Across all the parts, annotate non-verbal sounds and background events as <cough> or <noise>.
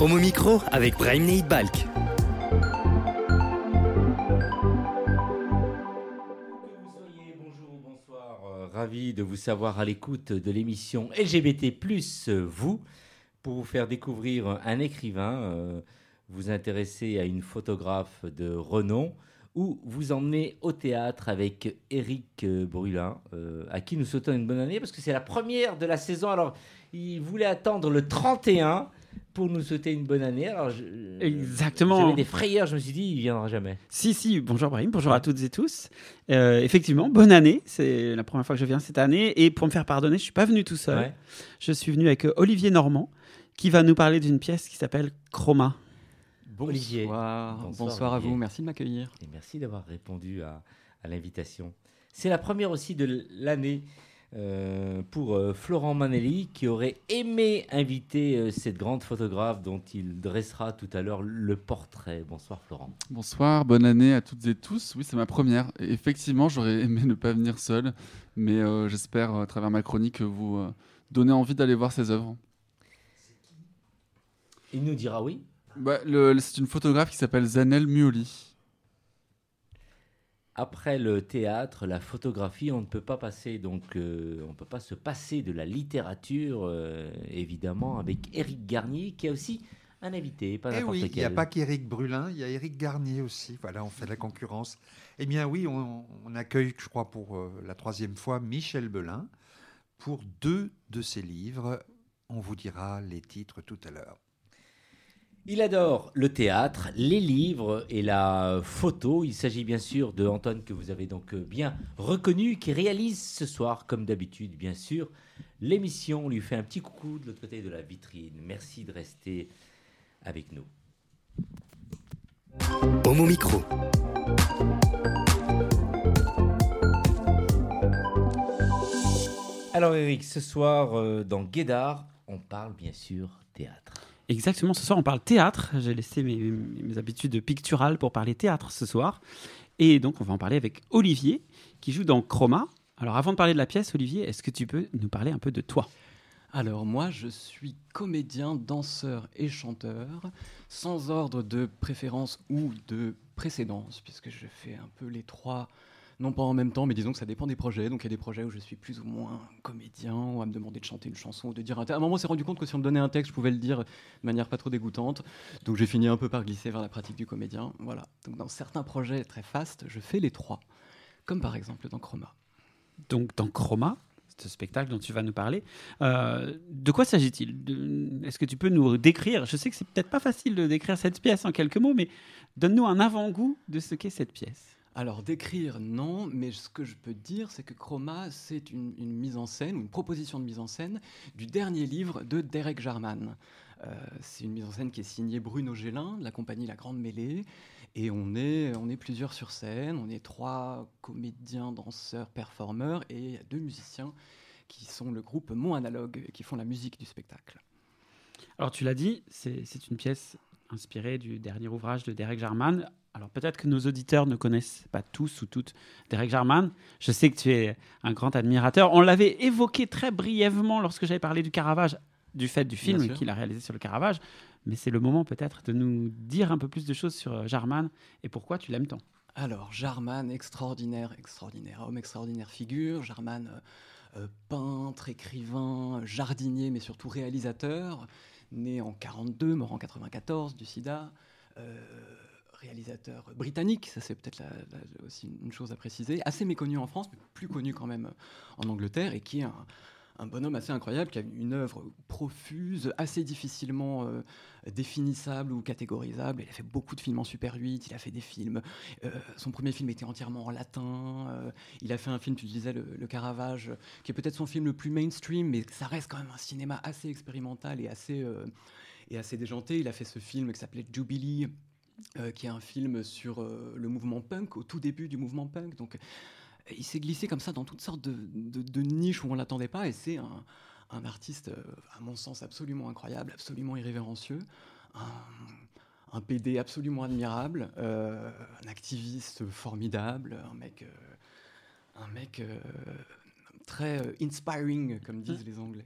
Homo Micro avec Brahim Neid Balk. Euh, ravi de vous savoir à l'écoute de l'émission LGBT plus vous pour vous faire découvrir un écrivain, euh, vous intéresser à une photographe de renom ou vous emmener au théâtre avec Eric euh, Brulin, euh, à qui nous souhaitons une bonne année parce que c'est la première de la saison. Alors, il voulait attendre le 31 pour nous souhaiter une bonne année. Alors, je- Exactement. J'avais des frayeurs, je me suis dit, il viendra jamais. Si, si, bonjour Brahim, bonjour à toutes et tous. Euh, effectivement, bonne année, c'est la première fois que je viens cette année. Et pour me faire pardonner, je suis pas venu tout seul. Ouais. Je suis venu avec euh, Olivier Normand, qui va nous parler d'une pièce qui s'appelle Chroma. Olivier. Bonsoir, Bonsoir, à vous, merci de m'accueillir. Et merci d'avoir répondu à, à l'invitation. C'est la première aussi de l'année euh, pour euh, Florent Manelli qui aurait aimé inviter euh, cette grande photographe dont il dressera tout à l'heure le portrait. Bonsoir Florent. Bonsoir, bonne année à toutes et tous. Oui, c'est ma première. Et effectivement, j'aurais <laughs> aimé ne pas venir seul, mais j'espère à travers ma chronique vous donner envie d'aller voir ses œuvres. Il nous dira oui. Bah, c'est une photographe qui s'appelle Zanel Muoli. Après le théâtre, la photographie, on ne peut pas passer donc euh, on peut pas se passer de la littérature euh, évidemment avec Éric Garnier qui a aussi un invité, pas Eh oui, il n'y a pas qu'Éric Brulin, il y a Éric Garnier aussi. Voilà, on fait la concurrence. Eh bien oui, on, on accueille, je crois, pour euh, la troisième fois, Michel Belin pour deux de ses livres. On vous dira les titres tout à l'heure. Il adore le théâtre, les livres et la photo. Il s'agit bien sûr de Antoine que vous avez donc bien reconnu, qui réalise ce soir, comme d'habitude, bien sûr, l'émission. On lui fait un petit coucou de l'autre côté de la vitrine. Merci de rester avec nous. Homo Micro. Alors Eric, ce soir euh, dans Guédard, on parle bien sûr théâtre. Exactement, ce soir on parle théâtre. J'ai laissé mes, habitudes picturales pour parler théâtre ce soir. Et donc on va en parler avec Olivier, qui joue dans Chroma. Alors avant de parler de la pièce, Olivier, est-ce que tu peux nous parler un peu de toi? Alors moi, je suis comédien, danseur et chanteur, sans ordre de préférence ou de précédence, puisque je fais un peu les trois, non pas en même temps, mais disons que ça dépend des projets. Donc il y a des projets où je suis plus ou moins comédien, ou à me demander de chanter une chanson ou de dire un texte. À un moment, on s'est rendu compte que si on me donnait un texte, je pouvais le dire de manière pas trop dégoûtante. Donc j'ai fini un peu par glisser vers la pratique du comédien. Voilà. Donc dans certains projets très fastes, je fais les trois, comme par exemple dans Chroma. Donc dans Chroma, ce spectacle dont tu vas nous parler, euh, de quoi s'agit-il? Est-ce que tu peux nous décrire Je sais que c'est peut-être pas facile de décrire cette pièce en quelques mots, mais donne-nous un avant-goût de ce qu'est cette pièce. Alors décrire, non, mais ce que je peux dire, c'est que Chroma, c'est une, mise en scène, une proposition de mise en scène du dernier livre de Derek Jarman. Euh, c'est une mise en scène qui est signée Bruno Gélin, de la compagnie La Grande Mêlée, et on est, plusieurs sur scène, on est trois comédiens, danseurs, performeurs, et deux musiciens qui sont le groupe Mon Analogue, qui font la musique du spectacle. Alors tu l'as dit, c'est une pièce inspirée du dernier ouvrage de Derek Jarman. Alors peut-être que nos auditeurs ne connaissent pas tous ou toutes Derek Jarman. Je sais que tu es un grand admirateur. On l'avait évoqué très brièvement lorsque j'avais parlé du Caravage, du fait du film qu'il a réalisé sur le Caravage. Mais c'est le moment peut-être de nous dire un peu plus de choses sur euh, Jarman et pourquoi tu l'aimes tant. Alors, Jarman, extraordinaire, extraordinaire homme, extraordinaire figure. Jarman, euh, euh, peintre, écrivain, jardinier, mais surtout réalisateur. Né en 42, mort en 94 du sida. Euh, réalisateur britannique, ça c'est peut-être aussi une chose à préciser. Assez méconnu en France, mais plus connu quand même en Angleterre, et qui est un, bonhomme assez incroyable, qui a une œuvre profuse, assez difficilement euh, définissable ou catégorisable. Il a fait beaucoup de films en Super 8, il a fait des films euh, son premier film était entièrement en latin. euh, il a fait un film, tu disais, le, Caravage, qui est peut-être son film le plus mainstream, mais ça reste quand même un cinéma assez expérimental et assez, euh, et assez déjanté. Il a fait ce film qui s'appelait Jubilee, euh, qui est un film sur euh, le mouvement punk, au tout début du mouvement punk. Donc, il s'est glissé comme ça dans toutes sortes de, de- de niches où on l'attendait pas, et c'est un, un artiste, euh, à mon sens, absolument incroyable, absolument irrévérencieux. Un, un PD absolument admirable, un activiste formidable, un mec, un mec très inspiring, comme disent les Anglais.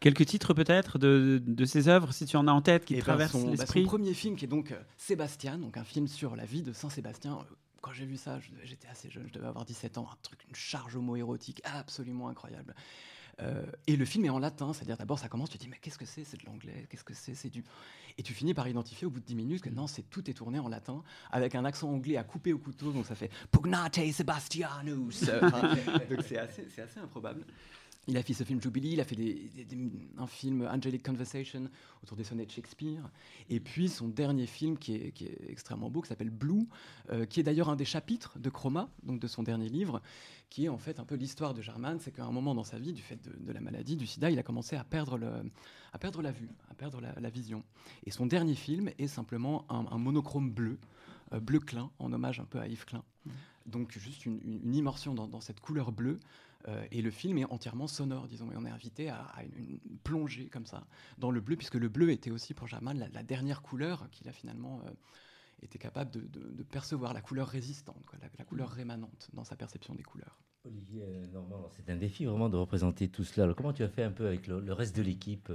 Quelques titres peut-être de, de ses œuvres, si tu en as en tête, qui te ben, traversent bah, l'esprit son premier film qui est donc euh, Sébastien, donc un film sur la vie de Saint Sébastien. Euh, Quand j'ai vu ça, j'étais assez jeune, je devais avoir 17 ans, un truc, une charge homo-érotique absolument incroyable. Euh, et le film est en latin, c'est-à-dire d'abord ça commence, tu te dis mais qu'est-ce que c'est, c'est de l'anglais, qu'est-ce que c'est, c'est du... Et tu finis par identifier au bout de 10 minutes que non, c'est tout est tourné en latin, avec un accent anglais à couper au couteau, donc ça fait Pugnate Sebastianus. Enfin, donc c'est assez, c'est assez improbable. Il a fait ce film Jubilee, il a fait des- des- des- un film Angelic Conversation autour des sonnets de Shakespeare. Et puis son dernier film qui est, qui est extrêmement beau, qui s'appelle Blue, euh, qui est d'ailleurs un des chapitres de Chroma, donc de son dernier livre, qui est en fait un peu l'histoire de Germain. C'est qu'à un moment dans sa vie, du fait de, de la maladie, du sida, il a commencé à perdre, le, à perdre la vue, à perdre la, la vision. Et son dernier film est simplement un, un monochrome bleu, euh, bleu Klein, en hommage un peu à Yves Klein. Donc juste une, une- une immersion dans, dans cette couleur bleue. Euh, et le film est entièrement sonore, disons. Et on est invité à, à une, une plongée comme ça dans le bleu, puisque le bleu était aussi pour Germain la, la dernière couleur qu'il a finalement euh, été capable de, de- de percevoir, la couleur résistante, quoi, la, la couleur rémanente dans sa perception des couleurs. Olivier euh, Normand, c'est un défi vraiment de représenter tout cela. Alors, comment tu as fait un peu avec le, le reste de l'équipe?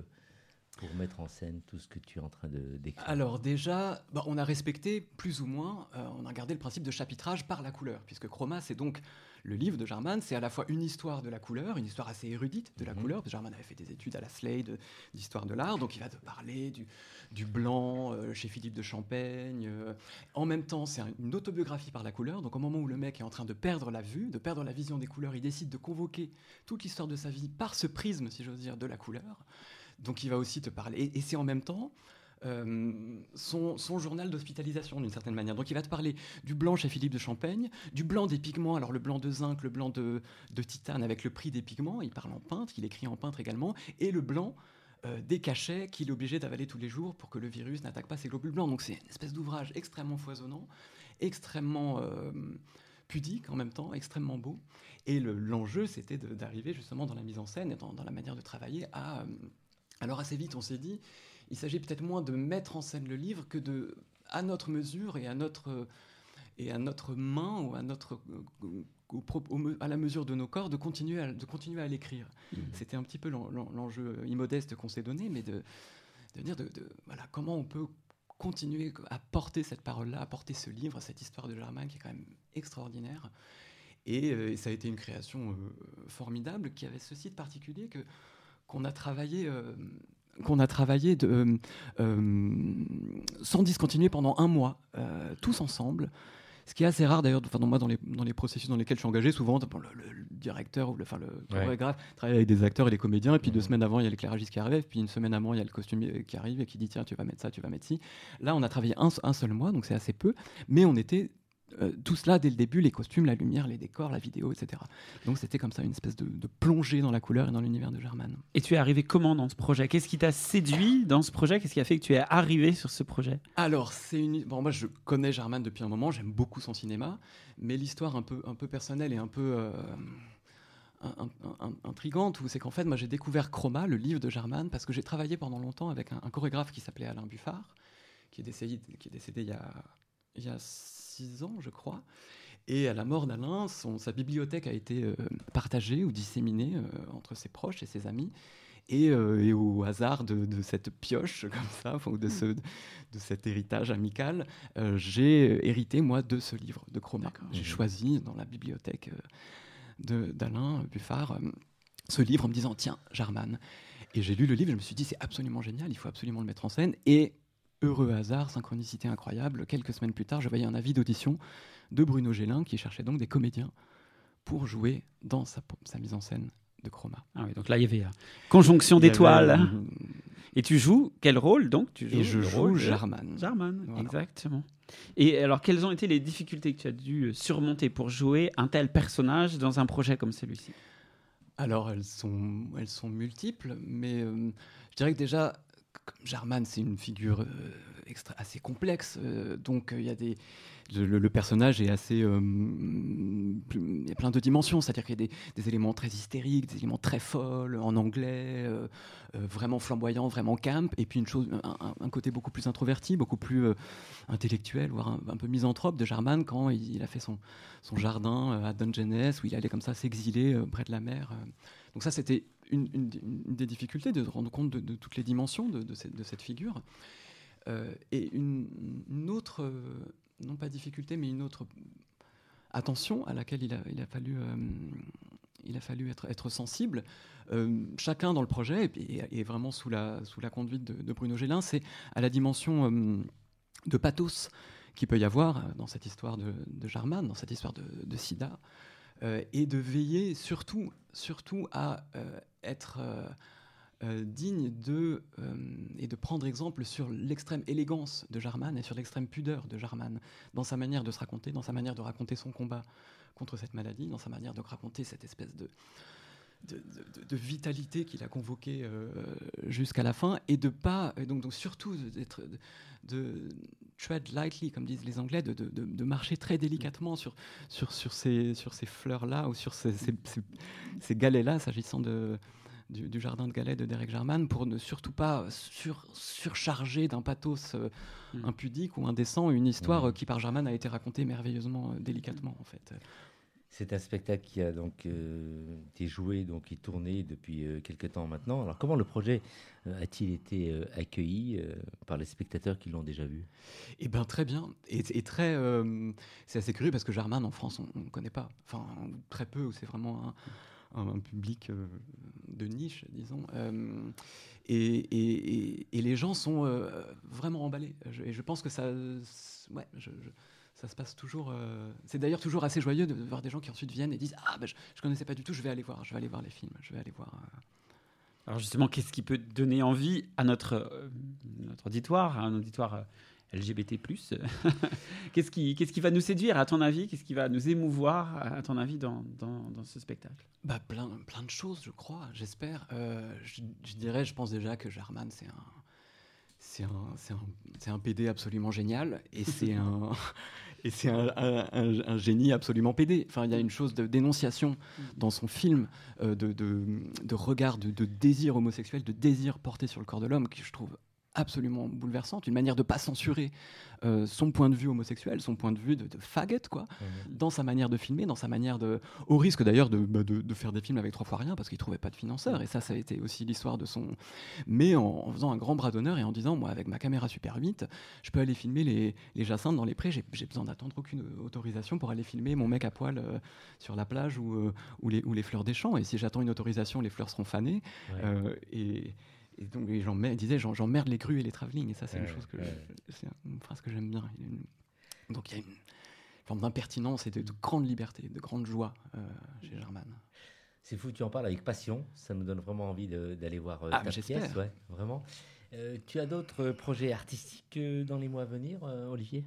Pour mettre en scène tout ce que tu es en train de décrire Alors déjà, bah, on a respecté plus ou moins, euh, on a gardé le principe de chapitrage par la couleur, puisque Chroma, c'est donc le livre de Jarman, c'est à la fois une histoire de la couleur, une histoire assez érudite de la Mhm. couleur. Jarman avait fait des études à la Slade d'histoire de l'art, donc il va te parler du, du blanc euh, chez Philippe de Champaigne. euh. En même temps, c'est un- une autobiographie par la couleur, donc au moment où le mec est en train de perdre la vue, de perdre la vision des couleurs, il décide de convoquer toute l'histoire de sa vie par ce prisme, si j'ose dire, de la couleur. Donc il va aussi te parler. Et, c'est en même temps euh, son, journal d'hospitalisation d'une certaine manière. Donc il va te parler du blanc chez Philippe de Champaigne, du blanc des pigments, alors le blanc de zinc, le blanc de, titane avec le prix des pigments, il parle en peintre, il écrit en peintre également, et le blanc euh, des cachets qu'il est obligé d'avaler tous les jours pour que le virus n'attaque pas ses globules blancs. Donc c'est une espèce d'ouvrage extrêmement foisonnant, extrêmement euh, pudique en même temps, extrêmement beau. Et le- l'enjeu, c'était d'arriver justement dans la mise en scène et dans la manière de travailler à... alors assez vite, on s'est dit, il s'agit peut-être moins de mettre en scène le livre que de, à notre mesure et à notre, et à notre main ou à, notre, euh, au au à la mesure de nos corps, de continuer à, de continuer à l'écrire. C'était un petit peu l'en- l'en- l'enjeu immodeste qu'on s'est donné, mais de, de dire de, de- voilà, comment on peut continuer à porter cette parole-là, à porter ce livre, cette histoire de Germain qui est quand même extraordinaire. Et, euh, et ça a été une création euh, formidable qui avait ceci de particulier que qu'on a travaillé. euh, qu'on a travaillé de, euh, euh, sans discontinuer pendant un mois, euh, tous ensemble. Ce qui est assez rare d'ailleurs, enfin, dans moi, dans les, dans les processus dans lesquels je suis engagé, souvent le, le- le directeur ou le, enfin, le chorégraphe travaille avec des acteurs et des comédiens, et puis deux semaines avant, il y a l'éclairagiste qui arrive, et puis une semaine avant, il y a le costumier qui arrive et qui dit tiens, tu vas mettre ça, tu vas mettre ci. Là, on a travaillé un, un seul mois, donc c'est assez peu, mais on était euh, tous là dès le début, les costumes, la lumière, les décors, la vidéo, etc. Donc c'était comme ça une espèce de, de plongée dans la couleur et dans l'univers de German. Et tu es arrivé comment dans ce projet? Qu'est-ce qui t'a séduit dans ce projet? Qu'est-ce qui a fait que tu es arrivé sur ce projet? Alors, c'est une. Bon, moi, je connais German depuis un moment, j'aime beaucoup son cinéma, mais l'histoire un peu, un peu personnelle et un peu. euh, intrigante, où c'est qu'en fait, moi, j'ai découvert Chroma, le livre de German, parce que j'ai travaillé pendant longtemps avec un, un chorégraphe qui s'appelait Alain Buffard, qui est décédé, qui est décédé il, y a, il y a ans, je crois. Et à la mort d'Alain, son- sa bibliothèque a été euh, partagée ou disséminée euh, entre ses proches et ses amis. Et, euh, et au hasard de, de cette pioche, <laughs> comme ça, ou de, ce, de cet héritage amical, j'ai hérité, moi, de ce livre de Chroma. J'ai choisi dans la bibliothèque d'Alain Buffard ce livre en me disant tiens, Jarman. Et j'ai lu le livre, je me suis dit c'est absolument génial, il faut absolument le mettre en scène. Et heureux hasard, synchronicité incroyable, quelques semaines plus tard, je voyais un avis d'audition de Bruno Gélin qui cherchait donc des comédiens pour jouer dans sa, sa mise en scène de Chroma. Ah oui, donc là, il y avait euh, conjonction avait, d'étoiles. euh, Et tu joues quel rôle donc? Tu Et je joue rôle Jarman. Jarman, Voilà. exactement. Et alors, quelles ont été les difficultés que tu as dû surmonter pour jouer un tel personnage dans un projet comme celui-ci? Alors, elles sont, elles sont multiples, mais euh, je dirais que déjà, comme Jarman, c'est une figure euh, assez complexe. euh, donc, euh, il y a des. Le, personnage est assez. Il y a plein de dimensions, c'est-à-dire qu'il y a des, éléments très hystériques, des éléments très folles, en anglais, vraiment flamboyants, vraiment camp, et puis une chose, un, côté beaucoup plus introverti, beaucoup plus intellectuel, voire un, peu misanthrope de Jarman quand il, a fait son, son jardin à Dungeness, où il allait comme ça s'exiler près de la mer. Donc ça, c'était une, des- difficultés de rendre compte de, toutes les dimensions de, cette, figure. Euh, et une, autre, non pas difficulté, mais une autre attention à laquelle il a, fallu, euh, il a fallu être, sensible. Euh, chacun dans le projet, et, vraiment sous la, sous la conduite de, de Bruno Gélin, c'est à la dimension de pathos qu'il peut y avoir dans cette histoire de, Jarman, dans cette histoire de, sida, et de veiller surtout, à euh, être euh, euh, digne de, euh, et de prendre exemple sur l'extrême élégance de Jarman et sur l'extrême pudeur de Jarman, dans sa manière de se raconter, dans sa manière de raconter son combat contre cette maladie, dans sa manière de raconter cette espèce de, de, de- de vitalité qu'il a convoquée euh, jusqu'à la fin, et de pas, et donc, donc surtout d'être, de, tread lightly, comme disent les Anglais, de, marcher très délicatement sur, sur, sur ces, sur ces fleurs-là ou sur ces, ces, ces- ces galets-là, s'agissant de, du, du jardin de galets de Derek Jarman, pour ne surtout pas sur, surcharger d'un pathos euh, Mm. impudique ou indécent une histoire Mm. euh, qui par Jarman a été racontée merveilleusement délicatement en fait. C'est un spectacle qui a donc euh, joué, donc est tourné depuis euh, quelques temps maintenant. Alors comment le projet euh, a-t-il été euh, accueilli par les spectateurs qui l'ont déjà vu? Eh bien, très bien. Et, et très. c'est assez curieux parce que Jarman, en France, on ne connaît pas. Enfin, très peu, c'est vraiment un, public de niche, disons. Et, et- et- et les gens sont vraiment emballés. Je- et je pense que ça. Ouais, je- ça se passe toujours. euh, c'est d'ailleurs toujours assez joyeux de voir des gens qui ensuite viennent et disent Ah, ben, je ne connaissais pas du tout, je vais aller voir, je vais aller voir les films, je vais aller voir. euh, Alors justement, qu'est-ce qui peut donner envie à notre, euh, notre auditoire, à un auditoire euh, LGBT+, <laughs> qu'est-ce qui, qu'est-ce qui va nous séduire à ton avis? Qu'est-ce qui va nous émouvoir à ton avis dans, dans, dans ce spectacle? Bah, plein, plein de choses, je crois, j'espère. Euh, je, je dirais, je pense déjà que Jarman, c'est un, c'est un, c'est un, c'est un PD absolument génial et c'est <laughs> un, et c'est un, un- un- un génie absolument pédé. Enfin, il y a une chose de dénonciation dans son film, euh, de, de, de regard, de, de désir homosexuel, de désir porté sur le corps de l'homme, que je trouve absolument bouleversante, une manière de pas censurer euh, son point de vue homosexuel, son point de vue de, de faggot, quoi, dans sa manière de filmer, dans sa manière de, au risque d'ailleurs de, bah, de, de faire des films avec trois fois rien parce qu'il trouvait pas de financeurs et ça ça a été aussi l'histoire de son mais en, en faisant un grand bras d'honneur et en disant moi avec ma caméra Super 8 je peux aller filmer les, les jacinthes dans les prés j'ai besoin d'attendre aucune autorisation pour aller filmer mon mec à poil euh, sur la plage ou, euh, ou, les, ou les fleurs des champs et si j'attends une autorisation les fleurs seront fanées Ouais. Et, et donc et j'en- il disait j'emmerde les crues et les travelling et ça c'est Ouais, une chose que ouais. je- c'est une phrase que j'aime bien donc il y a une forme d'impertinence et de, de grande liberté, de grande joie euh, chez German. C'est fou, tu en parles avec passion. Ça nous donne vraiment envie de- d'aller voir euh, Ah, ta pièce. Ouais, vraiment. Euh, tu as d'autres projets artistiques euh, dans les mois à venir, Olivier?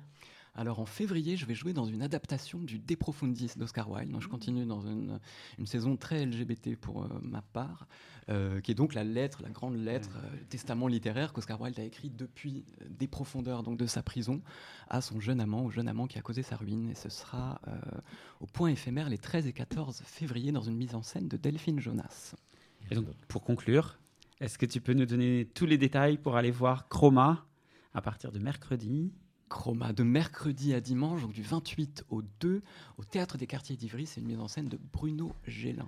Alors en février, je vais jouer dans une adaptation du De Profundis d'Oscar Wilde. Donc je continue dans une, une saison très LGBT pour euh, ma part, euh, qui est donc la lettre, la grande lettre, euh, testament littéraire qu'Oscar Wilde a écrit depuis des profondeurs donc de sa prison à son jeune amant, au jeune amant qui a causé sa ruine. Et ce sera au point éphémère les 13 et 14 février dans une mise en scène de Delphine Jonas. Et donc, pour conclure, est-ce que tu peux nous donner tous les détails pour aller voir Chroma à partir de mercredi? Chroma de mercredi à dimanche, donc du 28 au 2, au Théâtre des Quartiers d'Ivry. C'est une mise en scène de Bruno Gélin.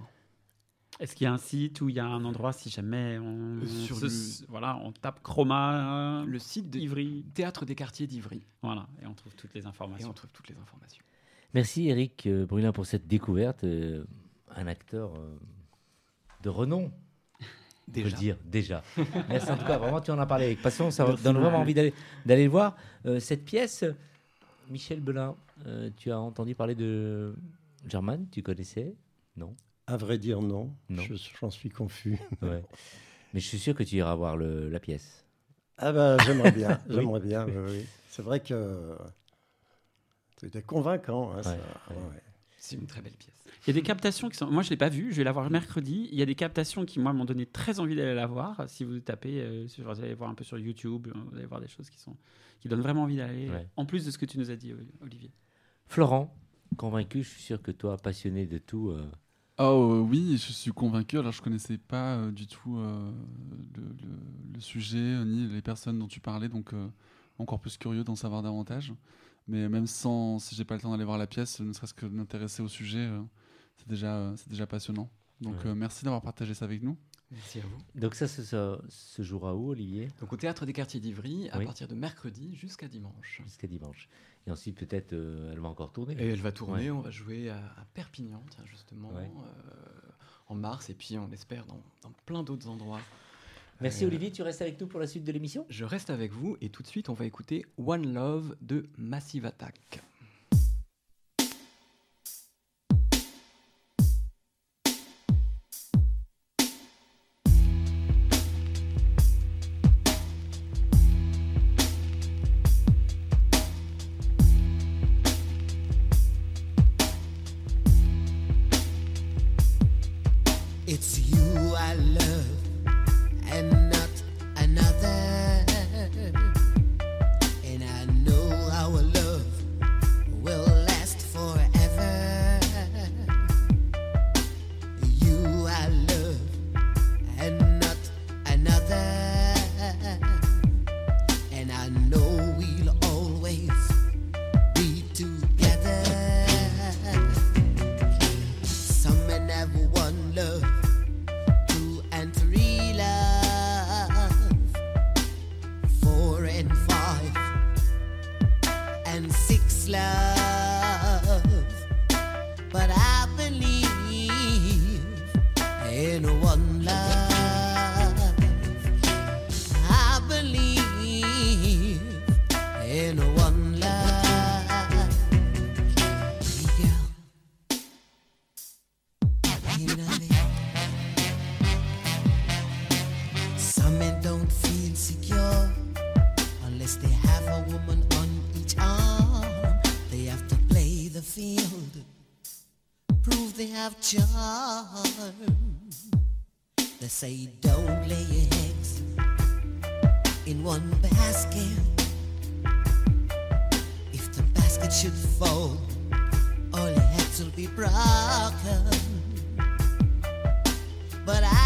Est-ce qu'il y a un site ou il y a un endroit si jamais on, Euh, sur se- le- voilà, on tape Chroma euh, Le site de Ivry, Théâtre des Quartiers d'Ivry. voilà, et on trouve toutes les Et informations. on trouve toutes les informations. Merci Eric euh, Brulin pour cette découverte. un acteur de renom, on peut Déjà. dire déjà. <laughs> Merci en tout cas, vraiment tu en as parlé avec passion, ça Merci donne vraiment envie d'aller d'aller le voir. Euh, cette pièce, Michel Belin, euh, tu as entendu parler de German, tu connaissais? Non À vrai dire, non. Non. Je- J'en suis confus. Ouais. Mais je suis sûr que tu iras voir le- la pièce. Ah ben, j'aimerais bien. <laughs> Oui. J'aimerais bien, oui, oui. C'est vrai que c'était convaincant. hein, ça. Ouais, Ouais, ouais. C'est une très belle pièce. Il y a des captations qui sont. Moi, je l'ai pas vue. Je vais la voir mercredi. Il y a des captations qui, moi, m'ont donné très envie d'aller la voir. Si vous tapez, euh, sur- vous allez voir un peu sur YouTube, euh, vous allez voir des choses qui sont qui donnent vraiment envie d'aller. Ouais. En plus de ce que tu nous as dit, Olivier. Florent, convaincu, je suis sûr que toi, passionné de tout, euh, Oh euh, oui, je suis convaincu. Alors je connaissais pas euh, du tout euh, le, le- le sujet ni les personnes dont tu parlais, donc euh, encore plus curieux d'en savoir davantage. Mais même sans, si j'ai pas le temps d'aller voir la pièce, ne serait-ce que de m'intéresser au sujet, euh, c'est déjà, euh, c'est déjà passionnant. Donc Ouais. euh, merci d'avoir partagé ça avec nous. Merci à vous. Donc ça, se jouera où, Olivier? Donc au théâtre des quartiers d'Ivry à Oui. partir de mercredi jusqu'à dimanche. Jusqu'à dimanche. Et ensuite, peut-être, euh, elle va encore tourner. Et elle va tourner, Ouais. on va jouer à, à Perpignan, tiens, justement, Ouais. euh, en mars, et puis on espère dans, dans plein d'autres endroits. Merci Olivier, tu restes avec nous pour la suite de l'émission? Je reste avec vous, et tout de suite, on va écouter One Love de Massive Attack. They have charm. They say don't lay your eggs in one basket. If the basket should fall, all your heads will be broken. But I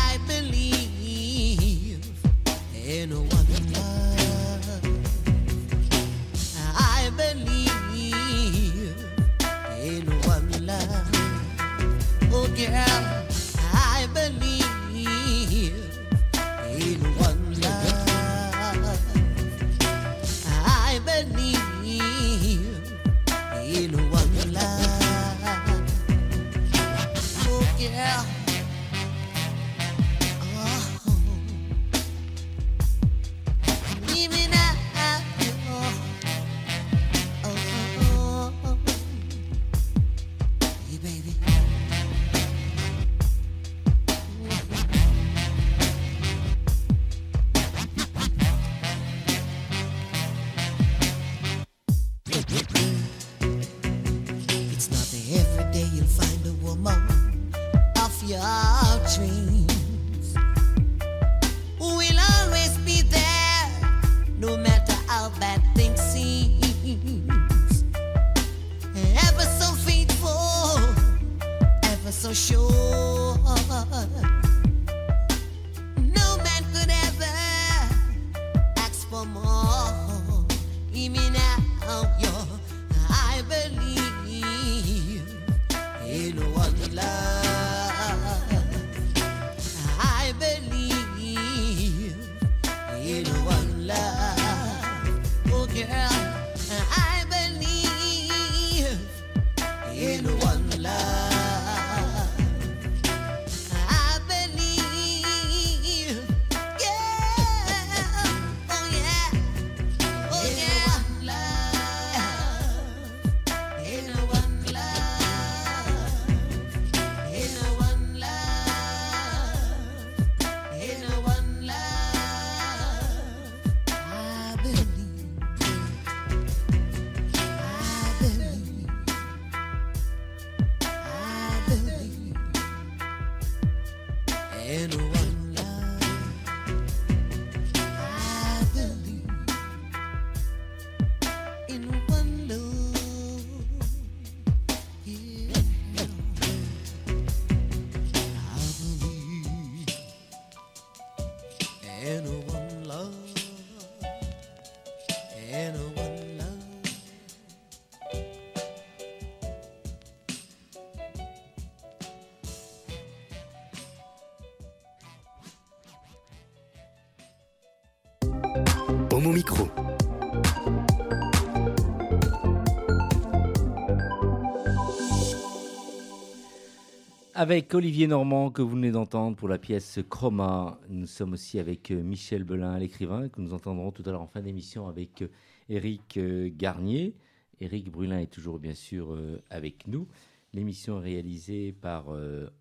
Avec Olivier Normand, que vous venez d'entendre pour la pièce Chroma. Nous sommes aussi avec euh, Michel Belin, l'écrivain, que nous entendrons tout à l'heure en fin d'émission avec euh, Éric euh, Garnier. Éric Brulin est toujours bien sûr avec nous. L'émission est réalisée par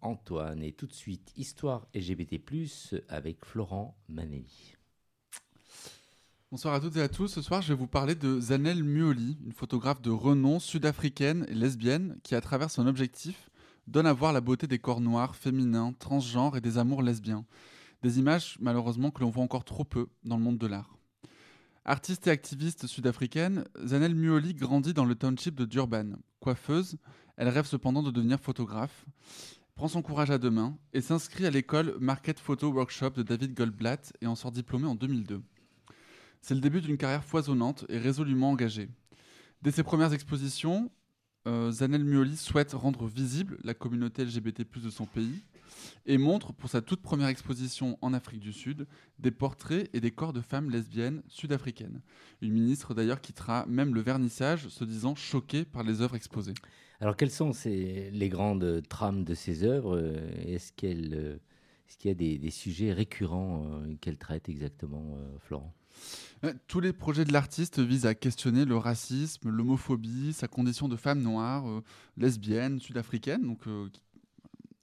Antoine. Et tout de suite, Histoire LGBT, avec Florent Manelli. Bonsoir à toutes et à tous. Ce soir, je vais vous parler de Zanel Muoli, une photographe de renom sud-africaine et lesbienne qui, à travers son objectif, donne à voir la beauté des corps noirs, féminins, transgenres et des amours lesbiens. Des images, malheureusement, que l'on voit encore trop peu dans le monde de l'art. Artiste et activiste sud-africaine, Zanel Muoli grandit dans le township de Durban. Coiffeuse, elle rêve cependant de devenir photographe, prend son courage à deux mains et s'inscrit à l'école Market Photo Workshop de David Goldblatt et en sort diplômée en 2002. C'est le début d'une carrière foisonnante et résolument engagée. Dès ses premières expositions, euh, Zanel Muoli souhaite rendre visible la communauté LGBT+ de son pays et montre pour sa toute première exposition en Afrique du Sud des portraits et des corps de femmes lesbiennes sud-africaines. Une ministre d'ailleurs quittera même le vernissage se disant choquée par les œuvres exposées. Alors, quelles sont les grandes trames de ces œuvres? Euh, Est-ce qu'il y a des, des sujets récurrents euh, qu'elle traite exactement, euh, Florent? Tous les projets de l'artiste visent à questionner le racisme, l'homophobie, sa condition de femme noire, euh, lesbienne, sud-africaine, donc euh,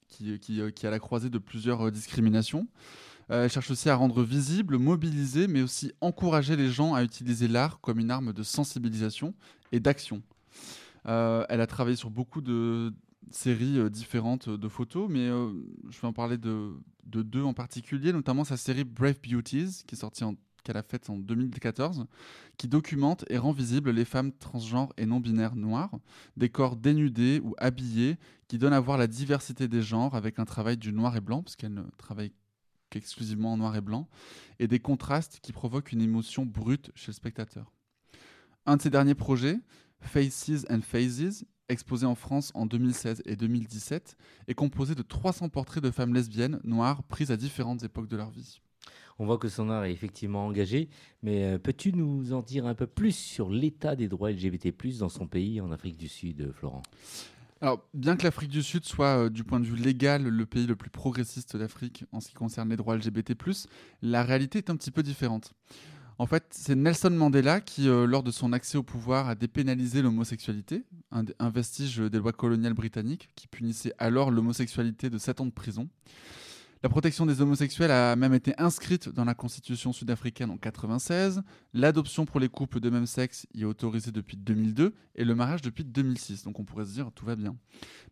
qui, qui, euh, qui à la croisée de plusieurs euh, discriminations. Euh, elle cherche aussi à rendre visible, mobiliser, mais aussi encourager les gens à utiliser l'art comme une arme de sensibilisation et d'action. Euh, elle a travaillé sur beaucoup de séries euh, différentes de photos, mais euh, je vais en parler de, de deux en particulier, notamment sa série Brave Beauties, qui est sortie en qu'elle a faite en 2014, qui documente et rend visible les femmes transgenres et non-binaires noires, des corps dénudés ou habillés, qui donnent à voir la diversité des genres avec un travail du noir et blanc, parce qu'elle ne travaille qu'exclusivement en noir et blanc, et des contrastes qui provoquent une émotion brute chez le spectateur. Un de ses derniers projets, Faces and Phases, exposé en France en 2016 et 2017, est composé de 300 portraits de femmes lesbiennes noires prises à différentes époques de leur vie. On voit que son art est effectivement engagé, mais euh, peux-tu nous en dire un peu plus sur l'état des droits LGBT+, dans son pays, en Afrique du Sud, euh, Florent? Alors, bien que l'Afrique du Sud soit, euh, du point de vue légal, le pays le plus progressiste d'Afrique en ce qui concerne les droits LGBT+, la réalité est un petit peu différente. En fait, c'est Nelson Mandela qui, lors de son accès au pouvoir, a dépénalisé l'homosexualité, un, un vestige des lois coloniales britanniques qui punissait alors l'homosexualité de 7 ans de prison. La protection des homosexuels a même été inscrite dans la constitution sud-africaine en 96. L'adoption pour les couples de même sexe y est autorisée depuis 2002 et le mariage depuis 2006. Donc on pourrait se dire tout va bien.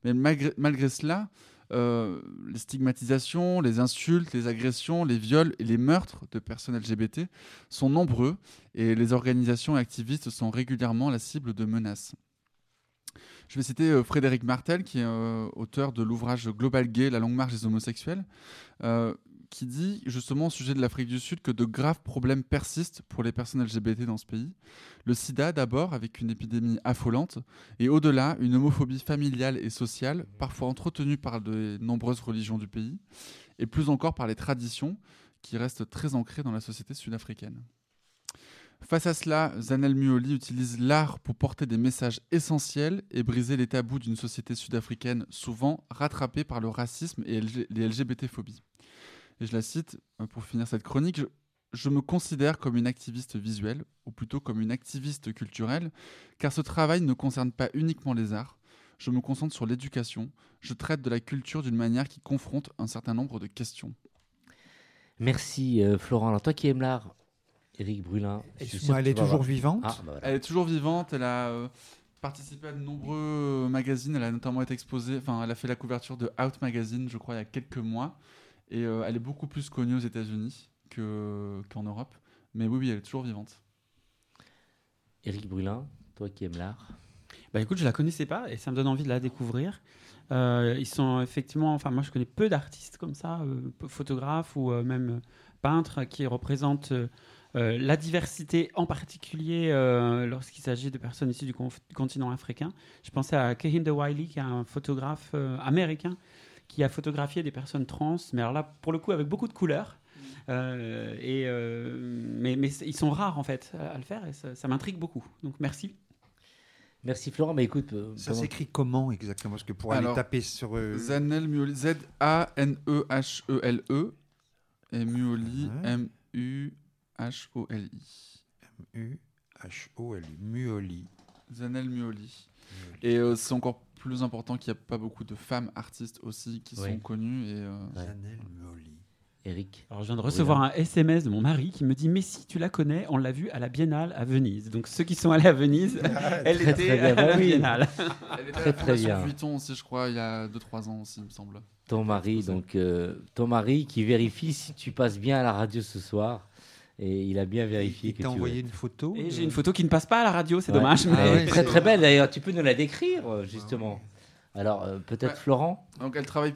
Mais malgré, malgré cela, euh, les stigmatisations, les insultes, les agressions, les viols et les meurtres de personnes LGBT sont nombreux et les organisations et activistes sont régulièrement la cible de menaces. Je vais citer euh, Frédéric Martel, qui est euh, auteur de l'ouvrage Global Gay, la longue marche des homosexuels, euh, qui dit justement au sujet de l'Afrique du Sud que de graves problèmes persistent pour les personnes LGBT dans ce pays. Le sida d'abord, avec une épidémie affolante, et au-delà, une homophobie familiale et sociale, parfois entretenue par de nombreuses religions du pays, et plus encore par les traditions qui restent très ancrées dans la société sud-africaine. Face à cela, Zanel Muoli utilise l'art pour porter des messages essentiels et briser les tabous d'une société sud-africaine souvent rattrapée par le racisme et les LGBT-phobies. Et je la cite euh, pour finir cette chronique. Je, je me considère comme une activiste visuelle, ou plutôt comme une activiste culturelle, car ce travail ne concerne pas uniquement les arts. Je me concentre sur l'éducation. Je traite de la culture d'une manière qui confronte un certain nombre de questions. Merci, euh, Florent. Alors, toi qui aimes l'art, Éric Brulin, elle est toujours avoir- vivante Ah, bah voilà. Elle est toujours vivante, elle a euh, participé à de nombreux euh, magazines, elle a notamment été exposée, enfin elle a fait la couverture de Out Magazine, je crois, il y a quelques mois, et euh, elle est beaucoup plus connue aux États-Unis que- qu'en Europe. Mais oui, oui, elle est toujours vivante. Éric Brulin, toi qui aimes l'art. Bah écoute, je la connaissais pas et ça me donne envie de la découvrir. Euh, ils sont effectivement, enfin moi je connais peu d'artistes comme ça, euh, photographes ou euh, même peintres qui représentent euh, la diversité, en particulier euh, lorsqu'il s'agit de personnes issues du, continent africain. Je pensais à Kehinde Wiley, qui est un photographe euh, américain qui a photographié des personnes trans, mais alors là pour le coup avec beaucoup de couleurs. Euh, et, euh, mais, mais ils sont rares en fait à, à le faire et ça, ça m'intrigue beaucoup. Donc merci. Merci Florent, mais écoute. euh, Ça s'écrit comment exactement? Parce que pour aller Alors, taper sur. euh, Zanel Muoli, Z-A-N-E-H-E-L-E E et Muoli, Ouais. M-U-H-O-L-I. U-H-O-L-I. Muoli. Zanel Muoli. Et euh, c'est encore plus important qu'il n'y a pas beaucoup de femmes artistes aussi qui Ouais. sont connues. Et, euh, Ouais. Zanel Muoli. Eric. Alors je viens de recevoir un SMS de mon mari qui me dit mais si tu la connais, on l'a vue à la Biennale à Venise. Donc ceux qui sont allés à Venise, <laughs> elle Très, était très bien. à Bah la oui. Biennale. Elle était Très, à la très Fondation bien. Vuitton aussi, je crois, il y a 2-3 ans aussi, il me semble. Ton mari, donc euh, ton mari qui vérifie si tu passes bien à la radio ce soir. Et il a bien vérifié Il que t'a envoyé une photo Et de- j'ai une photo qui ne passe pas à la radio, c'est Ouais. dommage. Mais- ouais, très très belle d'ailleurs. Tu peux nous la décrire euh, justement. Alors euh, peut-être Ouais. Florent. Donc elle travaille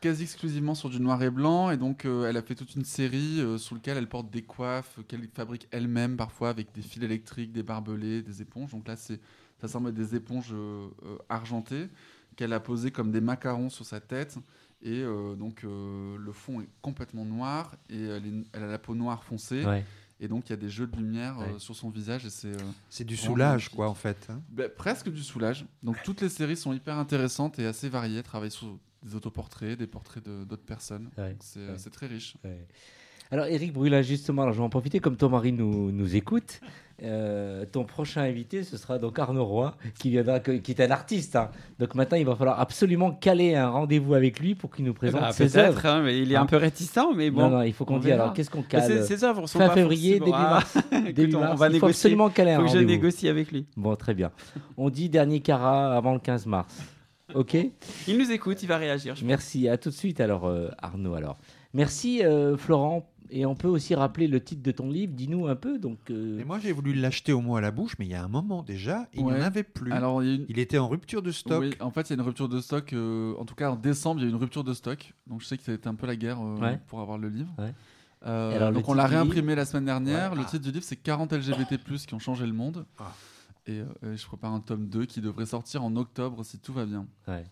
quasi exclusivement sur du noir et blanc et donc euh, elle a fait toute une série euh, sous lequel elle porte des coiffes qu'elle fabrique elle-même parfois avec des fils électriques, des barbelés, des éponges. Donc là c'est ça semble être des éponges euh, euh, argentées qu'elle a posées comme des macarons sur sa tête et euh, donc euh, le fond est complètement noir et elle, est- elle a la peau noire foncée Ouais. et donc il y a des jeux de lumière euh, sur son visage et c'est euh, C'est du soulage, quoi, en fait. hein. bah, presque du soulage. Donc toutes les séries sont hyper intéressantes et assez variées. Elle travaille sur des autoportraits, des portraits de- d'autres personnes. Ouais. C'est Ouais. très riche. Ouais. Alors Eric Brulin, justement, alors je vais en profiter comme ton mari nous, nous écoute. Euh, ton prochain invité, ce sera donc Arnaud Roy, qui viendra, qui est un artiste. hein. Donc maintenant, il va falloir absolument caler un rendez-vous avec lui pour qu'il nous présente Bah, ses Peut-être, œuvres. hein, mais il est Hein un peu réticent, mais bon. non, non, il faut qu'on on dise. Alors, qu'est-ce qu'on Mais cale ces œuvres sont Fin pas février, début mars. <laughs> Début écoute, on mars. va il faut négocier. absolument caler un Faut que je rendez-vous. négocie avec lui. Bon, très bien. On dit dernier carat avant le 15 mars. Ok? Il nous écoute, il va réagir. Merci. À tout de suite, alors, euh, Arnaud. Alors, merci, euh, Florent. Et on peut aussi rappeler le titre de ton livre. Dis-nous un peu. Donc, euh, Et moi, j'ai voulu l'acheter au moins à la bouche, mais il y a un moment déjà, il n'y Ouais. en avait plus. Alors, il une- était en rupture de stock. Oui, en fait, il y a une rupture de stock. euh, en tout cas, en décembre, il y a eu une rupture de stock. Donc, je sais que ça a été un peu la guerre euh, Ouais. pour avoir le livre. Ouais. Euh, alors, donc, on l'a livre réimprimé la semaine dernière. Ouais. Le Ah. titre du livre, c'est 40 LGBT, qui ont changé le monde. Ah. Et, euh, et je prépare un tome 2 qui devrait sortir en octobre si tout va bien. ouais.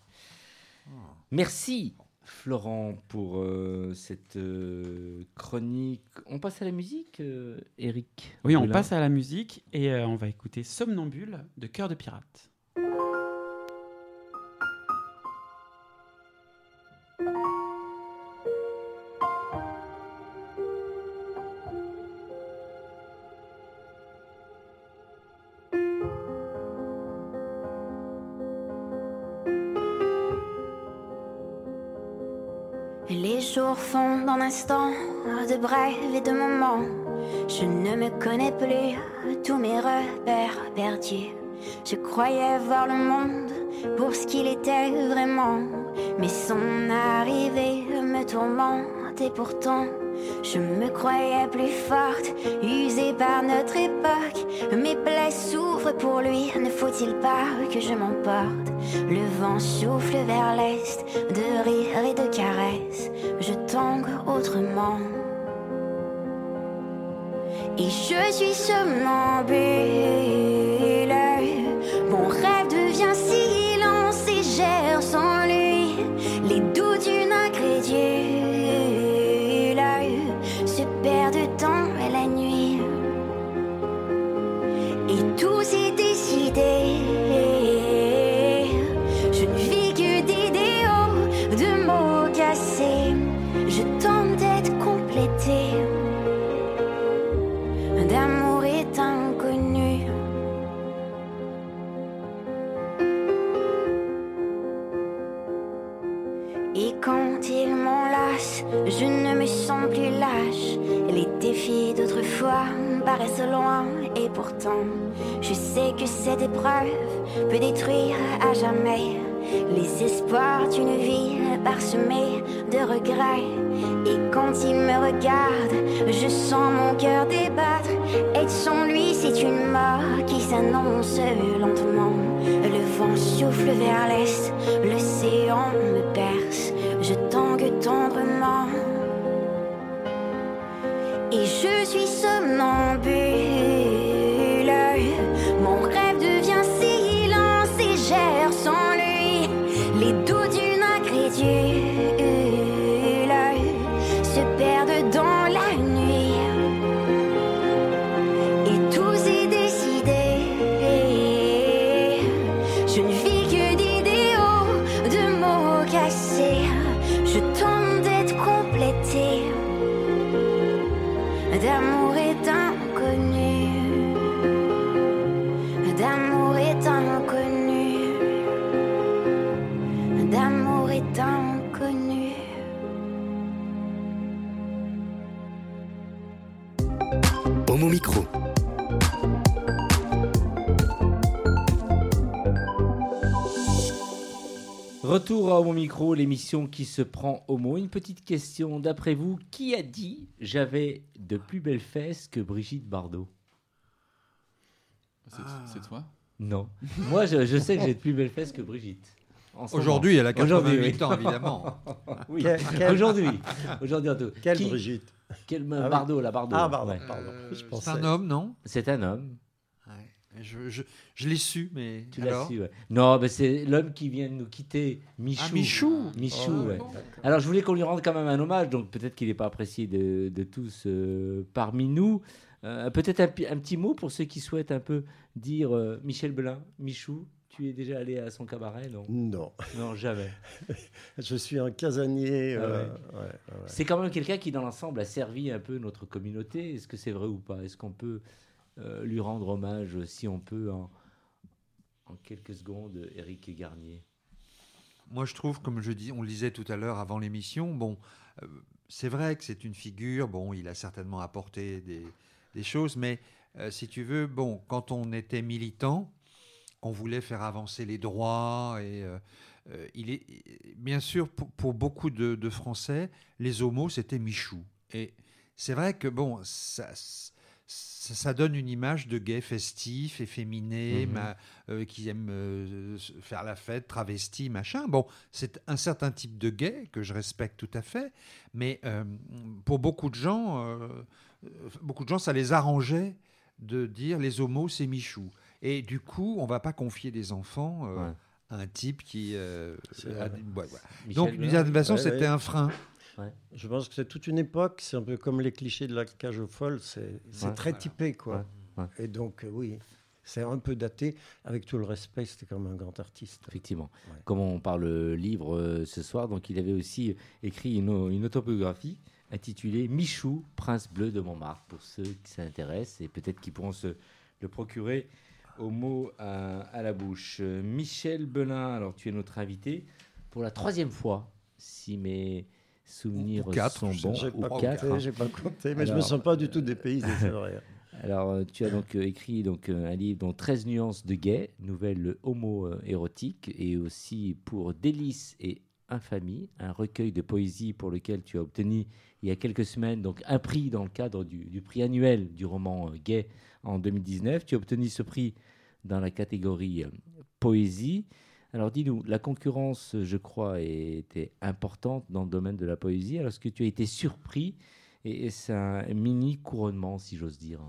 Merci, Florent, pour euh, cette euh, chronique. On passe à la musique, euh, Eric Oui, on passe à la musique et on va écouter Somnambule de Cœur de Pirate. Les jours font en instant de brèves et de moments. Je ne me connais plus, tous mes repères perdus. Je croyais voir le monde pour ce qu'il était vraiment. Mais son arrivée me tourmente et pourtant je me croyais plus forte, usée par notre époque. Mes plaies souffrent pour lui, ne faut-il pas que je m'emporte? Le vent souffle vers l'est, de rire et de caresses. Je tangue autrement. Et je suis somnambule. Je sais que cette épreuve peut détruire à jamais les espoirs d'une vie parsemée de regrets. Et quand il me regarde, je sens mon cœur débattre. Être sans lui, c'est une mort qui s'annonce lentement. Le vent souffle vers l'est, l'océan me perce. Je tangue tendrement. Et je suis somnambule. Retour à mon micro, l'émission qui se prend au mot. Une petite question, d'après vous, qui a dit j'avais de plus belles fesses que Brigitte Bardot C'est Ah. toi? Non. Moi, je, je sais que j'ai de plus belles fesses que Brigitte. Aujourd'hui, elle a Aujourd'hui, 88 oui. ans, évidemment. <laughs> Oui. Aujourd'hui. Aujourd'hui, en tout. Quelle Qui- Brigitte? Quel Ah oui. Bardot, la Bardot. Ah, pardon, ouais. pardon. Euh, Je c'est un homme, non? C'est un homme. Je, je, je l'ai su, mais Tu l'as alors su, ouais. Non, mais c'est l'homme qui vient de nous quitter, Michou. Ah, Michou Michou, Oh, ouais. Alors, je voulais qu'on lui rende quand même un hommage, donc peut-être qu'il n'est pas apprécié de, de tous euh, parmi nous. Euh, peut-être un, petit mot pour ceux qui souhaitent un peu dire euh, Michel Belin, Michou, tu es déjà allé à son cabaret Non, Non, non jamais. <laughs> je suis un casanier. Ah ouais. ouais, ouais, ouais. C'est quand même quelqu'un qui, dans l'ensemble, a servi un peu notre communauté. Est-ce que c'est vrai ou pas? Est-ce qu'on peut lui rendre hommage, si on peut, en, en quelques secondes, Eric Garnier Moi, je trouve, comme je dis, on le disait tout à l'heure avant l'émission, bon, euh, c'est vrai que c'est une figure, bon, il a certainement apporté des, des choses, mais euh, si tu veux, bon, quand on était militant, on voulait faire avancer les droits et euh, euh, il est bien sûr pour, pour beaucoup de, de Français, les homos c'était Michou. Et c'est vrai que bon, ça, ça, ça donne une image de gay festif, efféminé, Mhm. ma- euh, qui aime euh, faire la fête, travesti, machin. Bon, c'est un certain type de gay que je respecte tout à fait, mais euh, pour beaucoup de gens, beaucoup de gens, ça les arrangeait de dire les homos c'est Michou. Et du coup, on va pas confier des enfants Ouais. à un type qui euh, a- ouais, ouais. Donc, d'une certaine façon, Ouais, c'était un frein. Je pense que c'est toute une époque, c'est un peu comme les clichés de la cage aux folles, c'est Ouais. très Voilà. typé, quoi. Ouais. Et donc, euh, oui, c'est un peu daté. Avec tout le respect, c'était comme un grand artiste. Effectivement. Comme on parle livre euh, ce soir, donc il avait aussi écrit une, une autobiographie intitulée Michou, prince bleu de Montmartre, pour ceux qui s'intéressent et peut-être qui pourront se le procurer au mot à, à la bouche. Euh, Michel Belin, alors tu es notre invité pour la troisième fois, si mes souvenirs Ou- quatre, sont sais bons, ou pas quatre. compté, j'ai pas compté, mais je me Alors- sens pas du tout dépaysé, c'est vrai. <laughs> Alors, euh, tu as donc euh, écrit donc, euh, un livre dont 13 nuances de gay, nouvelle homo-érotique, et aussi pour Délices et Infamie, un recueil de poésie pour lequel tu as obtenu il y a quelques semaines donc un prix dans le cadre du, du prix annuel du roman euh, gay en 2019. Tu as obtenu ce prix dans la catégorie euh, poésie. Alors dis-nous, la concurrence, je crois, était importante dans le domaine de la poésie. Alors est-ce que tu as été surpris et, et c'est un mini couronnement, si j'ose dire?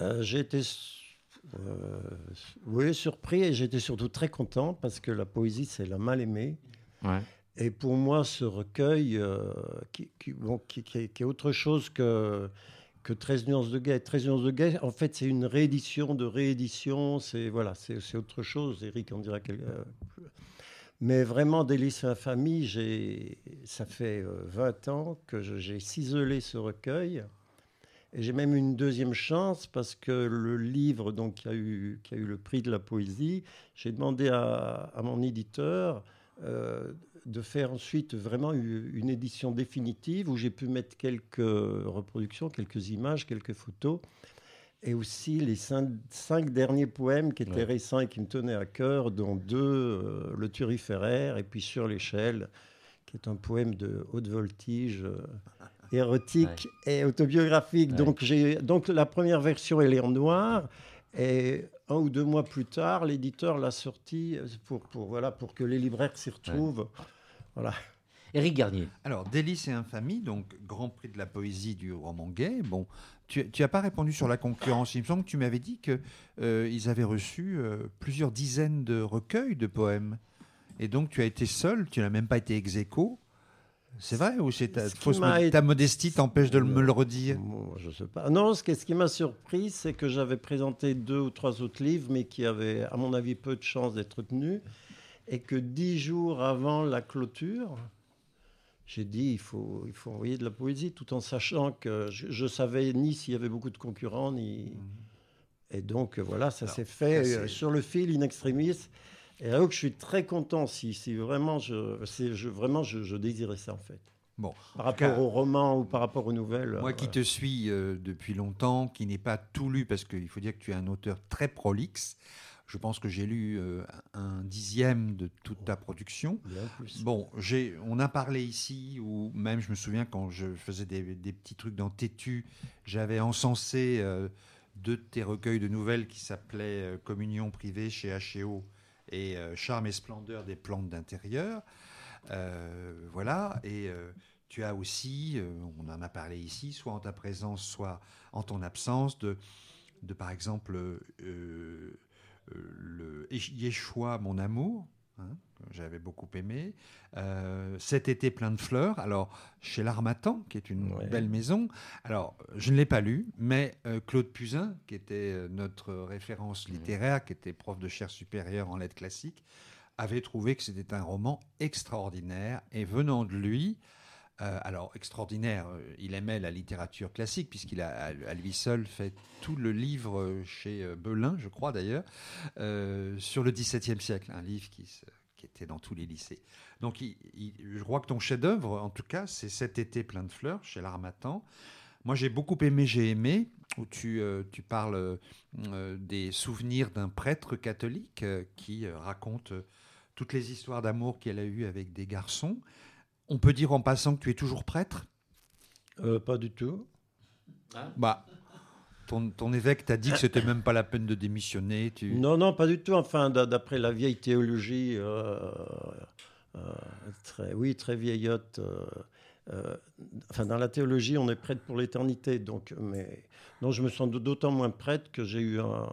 Euh, j'ai été euh, oui, surpris et j'étais surtout très content parce que la poésie, c'est la mal aimée. Ouais. Et pour moi, ce recueil, euh, qui, qui- bon, qui- qui est, qui est autre chose que, que 13 nuances de gay. 13 nuances de gay, en fait, c'est une réédition de réédition. C'est voilà, c'est autre chose. Eric en dira quelque euh, Mais vraiment, Délice Infamie, ça fait euh, 20 ans que j'ai ciselé ce recueil. Et j'ai même une deuxième chance parce que le livre donc, qui, a eu, a eu le prix de la poésie, j'ai demandé à, à mon éditeur euh, de faire ensuite vraiment une édition définitive où j'ai pu mettre quelques reproductions, quelques images, quelques photos. Et aussi les cinq, cinq derniers poèmes qui étaient Ouais. récents et qui me tenaient à cœur, dont deux, euh, Le Turiféraire et puis Sur l'échelle, qui est un poème de haute voltige, euh, érotique et autobiographique. Ouais. Donc, la première version, elle est en noir. Et un ou deux mois plus tard, l'éditeur l'a sorti pour, pour, voilà, pour que les libraires s'y retrouvent. Voilà. Éric Garnier. Alors, Délices et Infamie, donc Grand Prix de la poésie du roman gay. Bon, tu n'as pas répondu sur la concurrence. Il me semble que tu m'avais dit qu'ils avaient reçu euh, plusieurs dizaines de recueils de poèmes. Et donc, tu as été seul, tu n'as même pas été ex aequo. C'est vrai ou c'est ta, Ce mo- été- ta modestie t'empêche de me le redire? Bon, je sais pas. Non, ce qui, ce qui m'a surpris, c'est que j'avais présenté deux ou trois autres livres, mais qui avaient, à mon avis, peu de chances d'être tenus. Et que dix jours avant la clôture, j'ai dit il faut, il faut envoyer de la poésie, tout en sachant que je ne savais ni s'il y avait beaucoup de concurrents, ni. Et donc, voilà, ça s'est fait euh, sur le fil, in extremis. Et là, je suis très content si, si vraiment, je, c'est- je, vraiment je, je désirais ça, en fait. Bon, Par cas, rapport aux romans ou par rapport aux nouvelles. Moi euh, qui te suis euh, depuis longtemps, qui n'ai pas tout lu, parce qu'il faut dire que tu es un auteur très prolixe, Je pense que j'ai lu euh, un dixième de toute ta production. Bon, j'ai, on a parlé ici, ou même je me souviens quand je faisais des, des petits trucs dans Tétu, j'avais encensé euh, deux de tes recueils de nouvelles qui s'appelaient euh, Communion privée chez H&O et Charme et splendeur des plantes d'intérieur. Voilà, et tu as aussi, on en a parlé ici, soit en ta présence, soit en ton absence, de, de par exemple euh, le Yeshua, mon amour, hein, que j'avais beaucoup aimé. Euh, cet été plein de fleurs, alors chez l'Armatan, qui est une Ouais. belle maison. Alors, je ne l'ai pas lu, mais euh, Claude Puzin, qui était euh, notre référence littéraire, qui était prof de chaire supérieure en lettres classiques, avait trouvé que c'était un roman extraordinaire. Et venant de lui, euh, alors extraordinaire, euh, il aimait la littérature classique, puisqu'il a à lui seul fait tout le livre euh, chez Belin, je crois d'ailleurs, sur le XVIIe siècle, un livre qui, était dans tous les lycées. Donc il- je crois que ton chef-d'œuvre, en tout cas, c'est Cet été plein de fleurs chez l'Armatan. Moi, j'ai beaucoup aimé J'ai aimé, où tu, parles des souvenirs d'un prêtre catholique qui raconte toutes les histoires d'amour qu'elle a eues avec des garçons. On peut dire en passant que tu es toujours prêtre Euh, pas du tout. Bah, ton, ton évêque t'a dit que c'était même pas la peine de démissionner. Tu... <laughs> Non, non, pas du tout. Enfin, d'a- d'après la vieille théologie, euh, euh, très, oui, très vieillotte. euh, euh, enfin, dans la théologie, on est prêtre pour l'éternité. Donc, mais non, je me sens d'autant moins prêtre que j'ai eu un,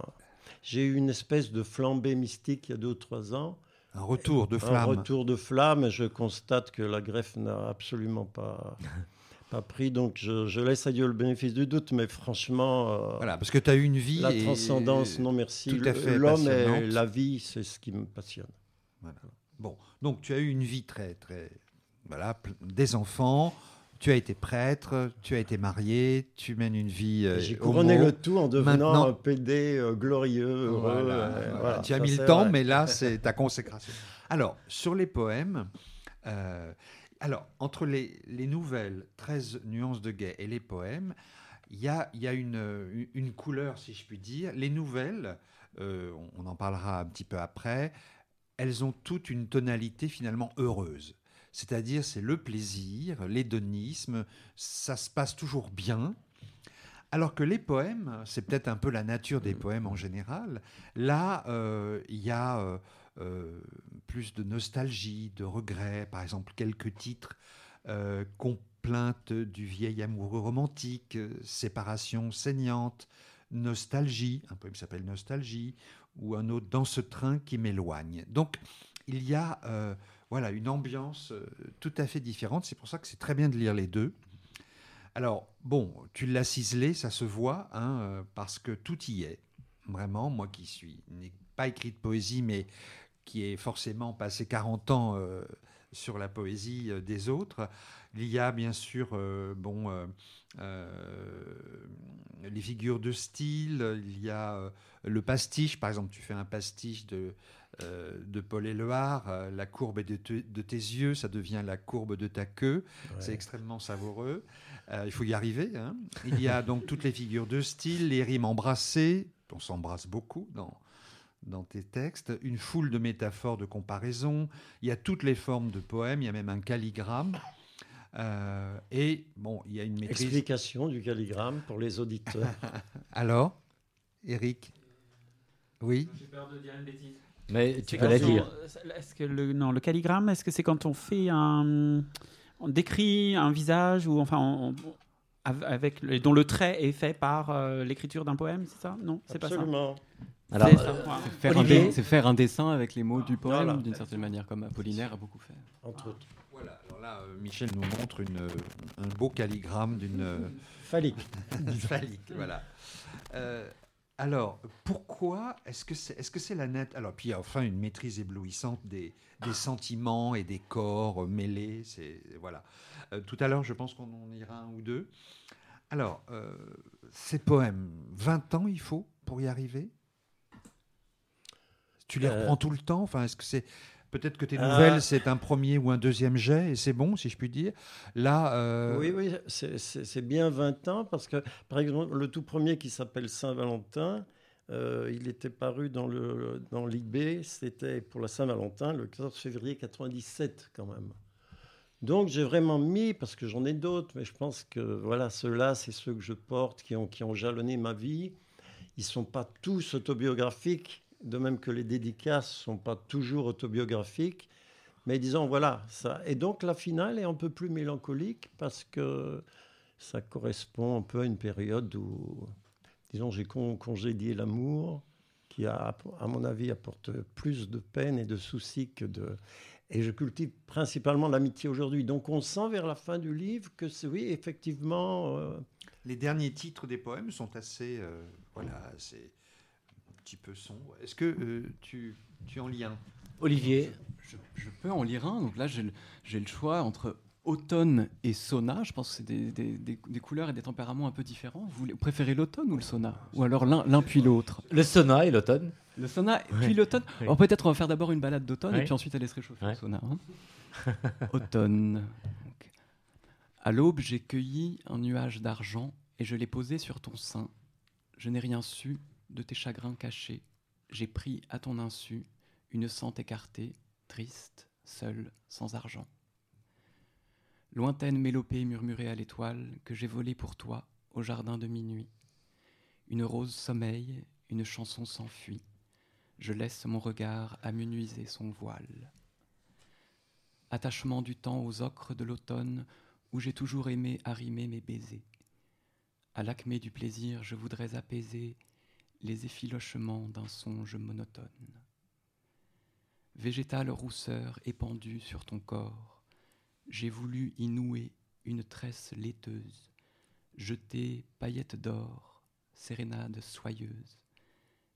j'ai eu une espèce de flambée mystique il y a deux ou trois ans. Un retour de Un flamme. retour de flamme. Je constate que la greffe n'a absolument pas. <laughs> Pas pris, donc je, je laisse à Dieu le bénéfice du doute, mais franchement, euh, Voilà, parce que tu as eu une vie. la et- transcendance, non merci. tout à fait L'homme et la vie, c'est ce qui me passionne. Voilà. Bon, donc tu as eu une vie très, très. Voilà, des enfants, tu as été prêtre, tu as été marié, tu mènes une vie. euh, J'ai couronné homo. le tout en devenant Maintenant- un PD euh, glorieux, heureux. Euh, voilà. tu as mis le temps, vrai. mais là, <laughs> c'est ta consécration. Alors, sur les poèmes, euh, alors, entre les, les nouvelles 13 nuances de gay et les poèmes, il y a, il y a une, une couleur, si je puis dire. Les nouvelles, on en parlera un petit peu après, elles ont toutes une tonalité finalement heureuse. C'est-à-dire, c'est le plaisir, l'hédonisme, ça se passe toujours bien. Alors que les poèmes, c'est peut-être un peu la nature des poèmes en général. Là, euh, il y a euh, euh, plus de nostalgie, de regret. Par exemple, quelques titres Complainte du vieil amoureux romantique, Séparation saignante, Nostalgie, un poème s'appelle Nostalgie, ou un autre Dans ce train qui m'éloigne. Donc, il y a voilà, une ambiance euh, tout à fait différente. C'est pour ça que c'est très bien de lire les deux. Alors, bon, tu l'as ciselé, ça se voit, hein, euh, parce que tout y est. Vraiment, moi qui suis, n'ai pas écrit de poésie, mais qui ai forcément passé 40 ans euh, sur la poésie des autres, il y a bien sûr, bon, les figures de style, il y a le pastiche, par exemple, tu fais un pastiche de, euh, de Paul Éluard, euh, la courbe est de, te- de tes yeux, ça devient la courbe de ta queue, c'est extrêmement savoureux. Euh, il faut y arriver. hein. Il y a donc <laughs> toutes les figures de style, les rimes embrassées, on s'embrasse beaucoup dans, dans tes textes, une foule de métaphores, de comparaisons. Il y a toutes les formes de poèmes, il y a même un calligramme. Euh, et bon, il y a une maîtrise. Explication du calligramme pour les auditeurs. <laughs> Alors, Eric Oui? J'ai peur de dire une bêtise. Mais tu peux la dire. on- Est-ce que le, non, le calligramme, est-ce que c'est quand on fait un. On décrit un visage ou enfin. on- on- av- avec dont le trait est fait par euh, l'écriture d'un poème, c'est ça? Non, c'est pas ça. Absolument. Alors, C'est euh, voilà. Faire un Olivier dé- C'est faire un dessin avec les mots du poème, Voilà. d'une certaine manière, comme Apollinaire a beaucoup fait. Entre autres. Voilà, alors là, euh, Michel nous montre une, euh, un beau calligramme d'une. euh, Phallique. <laughs> phallique, voilà. Euh, alors, pourquoi est-ce que c'est est -ce c'est la nette Alors, puis enfin, une maîtrise éblouissante des, des sentiments et des corps euh, mêlés. C'est voilà. Euh, tout à l'heure, je pense qu'on en ira un ou deux. Alors, euh, ces poèmes, 20 ans il faut pour y arriver? Tu les reprends tout le temps? Enfin, est-ce que c'est peut-être que tes Ah. nouvelles, c'est un premier ou un deuxième jet et c'est bon, si je puis dire. Là, euh, Oui, oui, c'est- bien 20 ans parce que, par exemple, le tout premier qui s'appelle Saint-Valentin, Euh, il était paru dans le dans l'IB, c'était pour la Saint-Valentin, le 14 février 97 quand même. Donc j'ai vraiment mis, parce que j'en ai d'autres, mais je pense que voilà, ceux-là, c'est ceux que je porte, qui ont, qui ont jalonné ma vie. Ils ne sont pas tous autobiographiques, de même que les dédicaces sont pas toujours autobiographiques. Mais disons, voilà, ça. Et donc la finale est un peu plus mélancolique parce que ça correspond un peu à une période où, disons, j'ai con- congédié l'amour, qui, a, à mon avis, apporte plus de peine et de soucis que de. Et je cultive principalement l'amitié aujourd'hui. Donc on sent vers la fin du livre que c'est, oui, effectivement. euh, Les derniers titres des poèmes sont assez, euh, voilà, c'est petit peu sombre. Est-ce que euh, tu, tu en lis un? Olivier, Je, je peux en lire un. Donc là, j'ai le, j'ai le choix entre automne et sauna. Je pense que c'est des, des- des- des couleurs et des tempéraments un peu différents. Vous, préférez l'automne ou le sauna? Ou alors l'un l'un puis l'autre? Le sauna et l'automne. Le sauna et Ouais. puis l'automne. Alors peut-être on va faire d'abord une balade d'automne Ouais. et puis ensuite aller se réchauffer Ouais. au sauna. hein. <laughs> automne. Donc, À l'aube, j'ai cueilli un nuage d'argent et je l'ai posé sur ton sein. Je n'ai rien su de tes chagrins cachés. J'ai pris à ton insu une sente écartée, triste, seule, sans argent. Lointaine mélopée murmurée à l'étoile que j'ai volée pour toi au jardin de minuit. Une rose sommeille, une chanson s'enfuit. Je laisse mon regard amenuiser son voile. Attachement du temps aux ocres de l'automne où j'ai toujours aimé arrimer mes baisers. À l'acmé du plaisir, je voudrais apaiser les effilochements d'un songe monotone. Végétale rousseur épandue sur ton corps, j'ai voulu y nouer une tresse laiteuse, jeter paillettes d'or, sérénade soyeuse,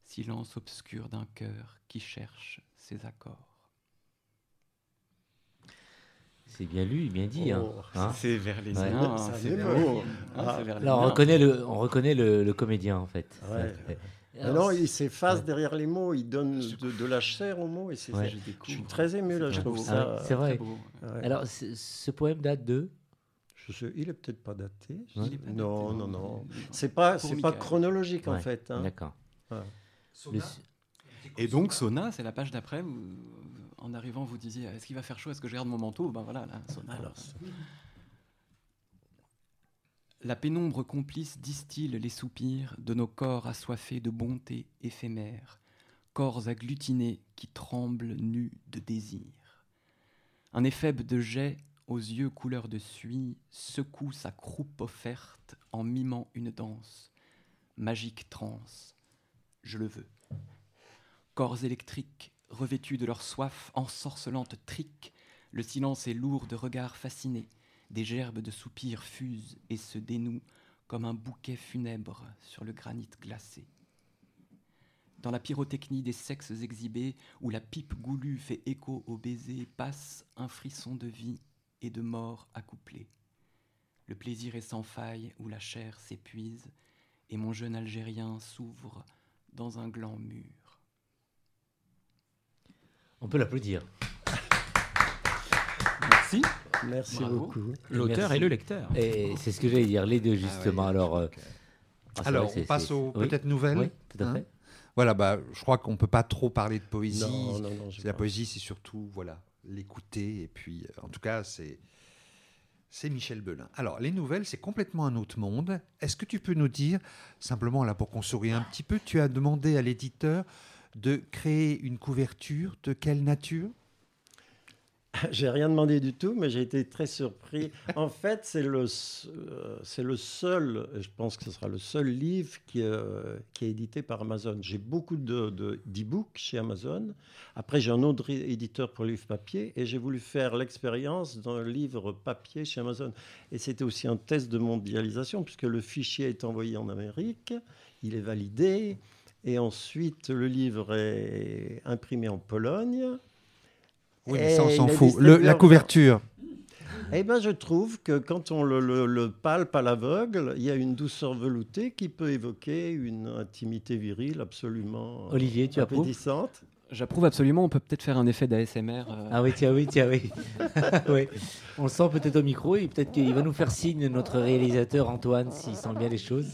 silence obscur d'un cœur qui cherche ses accords. C'est bien lu, bien dit. hein. Oh, Hein C'est vers les Ouais. Ah. c'est vers les Là, on reconnaît le, on reconnaît le, le comédien, en fait. Ouais. Alors, non, il s'efface ouais. derrière les mots, il donne de, de la chair aux mots et c'est Ouais. ça. Je Je suis très ému là, je trouve ça. Ah, c'est vrai. Très beau. ouais. Alors, ce, poème date de Je sais- il est peut-être pas daté. est non, daté, non, non. non. C'est pas, c'est pas chronologique en fait. hein. D'accord. Et donc Sona, c'est la page d'après où, en arrivant, vous disiez est-ce qu'il va faire chaud? Est-ce que je garde mon manteau? Ben voilà, là, Sona. Alors, La pénombre complice distille les soupirs de nos corps assoiffés de bonté éphémère, corps agglutinés qui tremblent nus de désir. Un éphèbe de jet aux yeux couleur de suie secoue sa croupe offerte en mimant une danse. Magique transe, je le veux. Corps électriques, revêtus de leur soif ensorcelante trique, le silence est lourd de regards fascinés. Des gerbes de soupirs fusent et se dénouent comme un bouquet funèbre sur le granit glacé. Dans la pyrotechnie des sexes exhibés, où la pipe goulue fait écho au baiser, passe un frisson de vie et de mort accouplé. Le plaisir est sans faille, où la chair s'épuise, et mon jeune Algérien s'ouvre dans un gland mûr. On peut l'applaudir. Merci. Merci Bravo. beaucoup. L'auteur et le lecteur. Et c'est ce que j'allais dire, les deux, justement. oui, Alors, euh, ok. ah, Alors, on passe aux oui, peut-être nouvelles. Oui, tout à hein. fait. Voilà, bah, je crois qu'on peut pas trop parler de poésie. Non, non, non. j'ai La pas- poésie, c'est surtout voilà l'écouter et puis, euh, en tout cas, c'est c'est Michel Belin. Alors, les nouvelles, c'est complètement un autre monde. Est-ce que tu peux nous dire, simplement là pour qu'on sourie un petit peu, tu as demandé à l'éditeur de créer une couverture de quelle nature? <laughs> J'ai rien demandé du tout, mais j'ai été très surpris. <laughs> En fait, c'est le, euh, c'est le seul, je pense que ce sera le seul livre qui, euh, qui est édité par Amazon. J'ai beaucoup de, de, d'e-books chez Amazon. Après, j'ai un autre éditeur pour livre papier, et j'ai voulu faire l'expérience d'un livre papier chez Amazon. Et c'était aussi un test de mondialisation, puisque le fichier est envoyé en Amérique, il est validé, et ensuite le livre est imprimé en Pologne. Oui, mais ça, on s'en fout. Le- la couverture. Eh ben, je trouve que quand on le, le- le palpe à l'aveugle, il y a une douceur veloutée qui peut évoquer une intimité virile absolument Olivier, tu approuves? appétissante. J'approuve absolument, on peut peut-être faire un effet d'ASMR. euh, Ah oui, tiens, oui, tiens, oui. <laughs> oui. On le sent peut-être au micro et peut-être qu'il va nous faire signe, notre réalisateur Antoine, s'il sent bien les choses.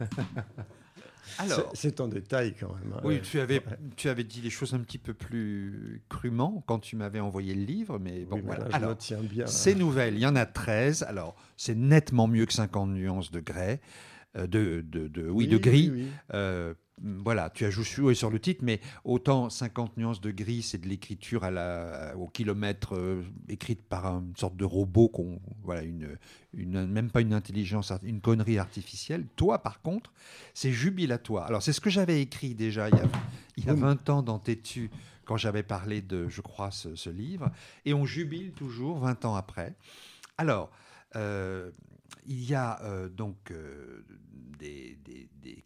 <laughs> Alors, C'est- en détail quand même. hein. oui, tu avais, Ouais. tu avais dit les choses un petit peu plus crûment quand tu m'avais envoyé le livre, mais bon, Oui, mais voilà. là, je Alors, tiens bien. Ces nouvelles, il y en a 13. Alors, c'est nettement mieux que 50 nuances de grès. euh, de, de, de- oui, de gris. oui, oui. Euh, voilà, tu as joué sur le titre, mais autant 50 nuances de gris, c'est de l'écriture à la, au kilomètre euh, écrite par une sorte de robot, qu'on, voilà, une, une, même pas une intelligence, une connerie artificielle. Toi, par contre, c'est jubilatoire. Alors, c'est ce que j'avais écrit déjà il y a, il y a Oui. 20 ans dans Tétu, quand j'avais parlé de, je crois, ce, ce livre, et on jubile toujours 20 ans après. Alors, euh, il y a euh, donc euh, des,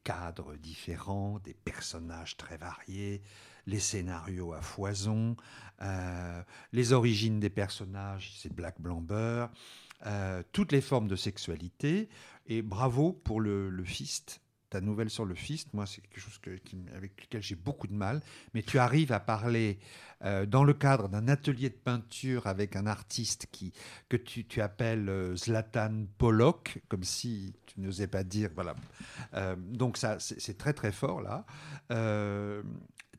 cadres différents, des personnages très variés, les scénarios à foison, euh, les origines des personnages, c'est Black Blamber, toutes les formes de sexualité. Et bravo pour le fist. Ta nouvelle sur le fist, moi, c'est quelque chose avec lequel j'ai beaucoup de mal. Mais tu arrives à parler euh, dans le cadre d'un atelier de peinture avec un artiste qui, que tu, tu appelles euh, Zlatan Pollock, comme si tu n'osais pas dire. Voilà. Euh, donc, ça, c'est très, très fort, là.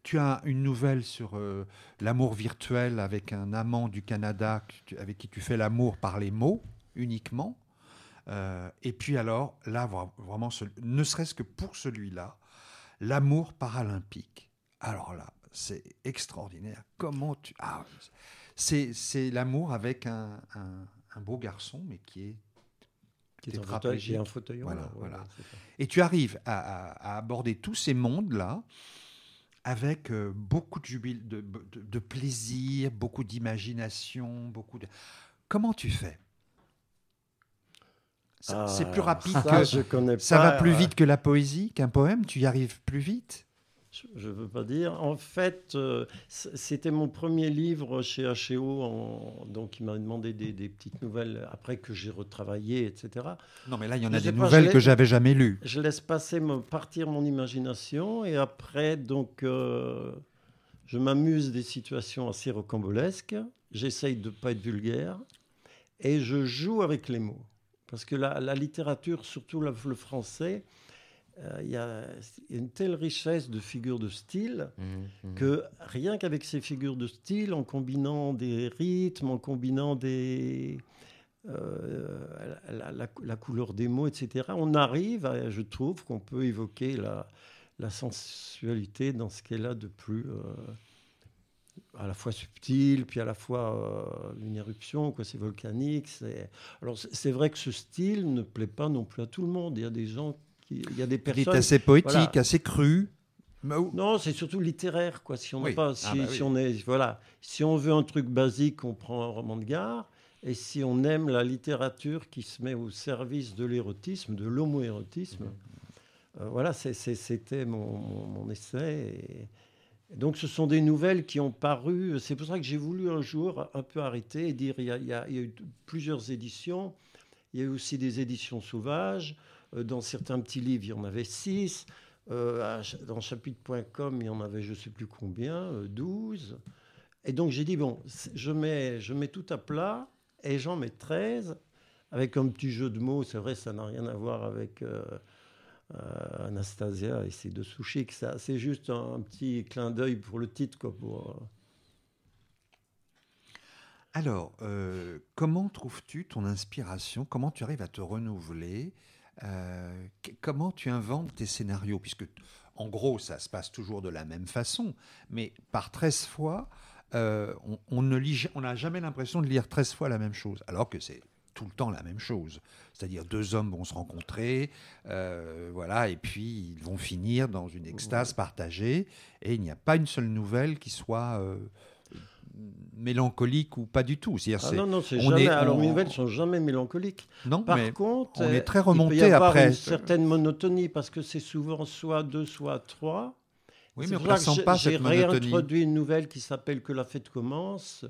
Tu as une nouvelle sur l'amour virtuel avec un amant du Canada avec qui tu fais l'amour par les mots uniquement. Euh, et puis alors, là, vra- vraiment, ne serait-ce que pour celui-là, l'amour paralympique. Alors là, c'est extraordinaire. Comment tu... Ah, c'est c'est l'amour avec un, un- un beau garçon, mais qui est... Qui est en fauteuil, en fauteuil Voilà, voilà. ouais. Et tu arrives à, à- à aborder tous ces mondes-là avec euh, beaucoup de, jubil- de, de- de plaisir, beaucoup d'imagination, beaucoup de... Comment tu fais? Ça- C'est plus Ah, rapide ça, que... je connais Ça pas, va plus vite que la poésie, qu'un poème Tu y arrives plus vite? Je ne veux pas dire. En fait, euh, c'était mon premier livre chez H&O, en- donc il m'a demandé des, des petites nouvelles après que j'ai retravaillé, etc. Non, mais là, il y en a des pas, nouvelles que j'avais jamais lues. Je laisse passer me, partir mon imagination et après, donc, euh, je m'amuse des situations assez rocambolesques. J'essaye de ne pas être vulgaire et je joue avec les mots. Parce que la, la littérature, surtout le français, euh, il y a une telle richesse de figures de style Mhm, que rien qu'avec ces figures de style, en combinant des rythmes, en combinant des, euh, la, la- la couleur des mots, etc., on arrive, à- je trouve, qu'on peut évoquer la, la sensualité dans ce qu'elle a de plus euh, à la fois subtil, puis à la fois euh, une éruption, quoi, c'est volcanique. C'est... Alors c'est, vrai que ce style ne plaît pas non plus à tout le monde. Il y a des gens qui, il y a des Il personnes. est assez poétique, voilà. assez cru. Non, c'est surtout littéraire, quoi. Si on Oui. pas, Ah bah si on est, voilà, si on veut un truc basique, on prend un roman de gare. Et si on aime la littérature qui se met au service de l'érotisme, de l'homoérotisme, euh, voilà, c'est- c'est- c'était mon, mon- mon essai. Et donc, ce sont des nouvelles qui ont paru. C'est pour ça que j'ai voulu un jour un peu arrêter et dire il y a, eu plusieurs éditions. Il y a eu aussi des éditions sauvages. Euh, Dans certains petits livres, il y en avait six. Euh, dans chapitre.com, il y en avait je ne sais plus combien, euh, 12. Et donc j'ai dit, bon, je mets, je mets tout à plat et j'en mets 13 avec un petit jeu de mots. C'est vrai, ça n'a rien à voir avec euh, euh, Anastasia et ses deux sushis. ça- C'est juste un, petit clin d'œil pour le titre. Quoi, pour, euh, Alors, euh, comment trouves-tu ton inspiration? Comment tu arrives à te renouveler? Comment tu inventes tes scénarios? Puisque, en gros, ça se passe toujours de la même façon, mais par 13 fois, on, on n'a jamais l'impression de lire 13 fois la même chose, alors que c'est tout le temps la même chose. C'est-à-dire deux hommes vont se rencontrer, euh, voilà, et puis ils vont finir dans une extase partagée, et il n'y a pas une seule nouvelle qui soit euh, mélancolique ou pas du tout. C'est-à-dire, Ah c'est- non, non, c'est on jamais. est- alors, on- mes nouvelles sont jamais mélancoliques. Non, Par mais contre, on est euh, très il peut y remonté avoir après. une certaine monotonie parce que c'est souvent soit deux, soit trois. Oui, mais on ne j'ai- pas J'ai cette monotonie. réintroduit une nouvelle qui s'appelle Que la fête commence,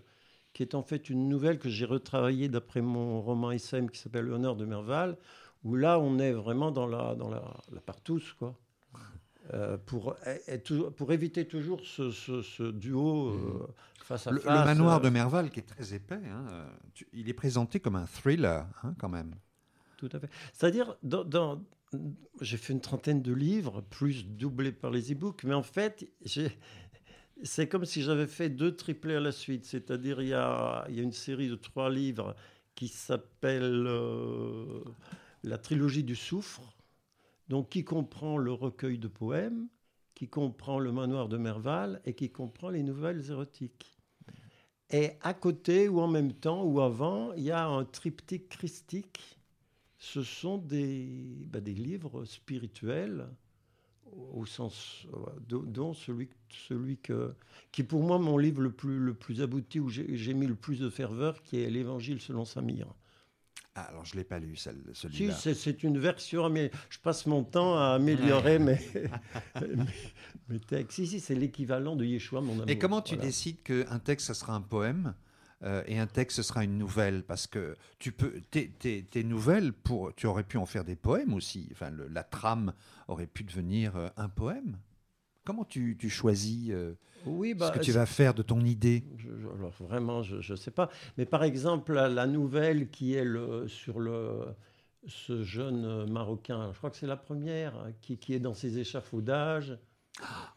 qui est en fait une nouvelle que j'ai retravaillée d'après mon roman SM qui s'appelle L'honneur de Merval, où là on est vraiment dans la, dans la, la partouze, quoi. Euh, pour, toujours- pour éviter toujours ce, ce- ce duo euh, face à Le, face. le manoir euh, de Merval, qui est très épais, hein, tu- il est présenté comme un thriller, hein, quand même. Tout à fait. C'est-à-dire, dans, dans- j'ai fait une trentaine de livres, plus doublés par les e-books, mais en fait, j'ai- c'est comme si j'avais fait deux triplés à la suite. C'est-à-dire, il y a, une série de trois livres qui s'appelle euh, La trilogie du soufre, donc qui comprend le recueil de poèmes, qui comprend le manoir de Merval et qui comprend les nouvelles érotiques. Et à côté, ou en même temps, ou avant, il y a un triptyque christique. Ce sont des, bah, des livres spirituels, au sens, euh, dont celui, celui que, qui pour moi mon livre le plus, le plus abouti, où j'ai mis le plus de ferveur, qui est l'Évangile selon Saint Mire. Ah, alors, je ne l'ai pas lu, celle- Si, celui-là. c'est- une version, mais je passe mon temps à améliorer mes, <laughs> mes, mes textes. Si, si, c'est l'équivalent de Yeshua, mon amour. Et comment tu Voilà. décides qu'un texte, ce sera un poème? Euh, et un texte, ce sera une nouvelle Parce que tu peux, tes, tes- tes nouvelles, pour, tu aurais pu en faire des poèmes aussi. Enfin, le- la trame aurait pu devenir euh, un poème. Comment tu, tu choisis euh, Oui, bah, ce que tu vas faire de ton idée? Je- je- alors vraiment, je ne sais pas. Mais par exemple, la, la nouvelle qui est le, sur le, ce jeune Marocain, je crois que c'est la première, hein, qui, qui est dans ses échafaudages.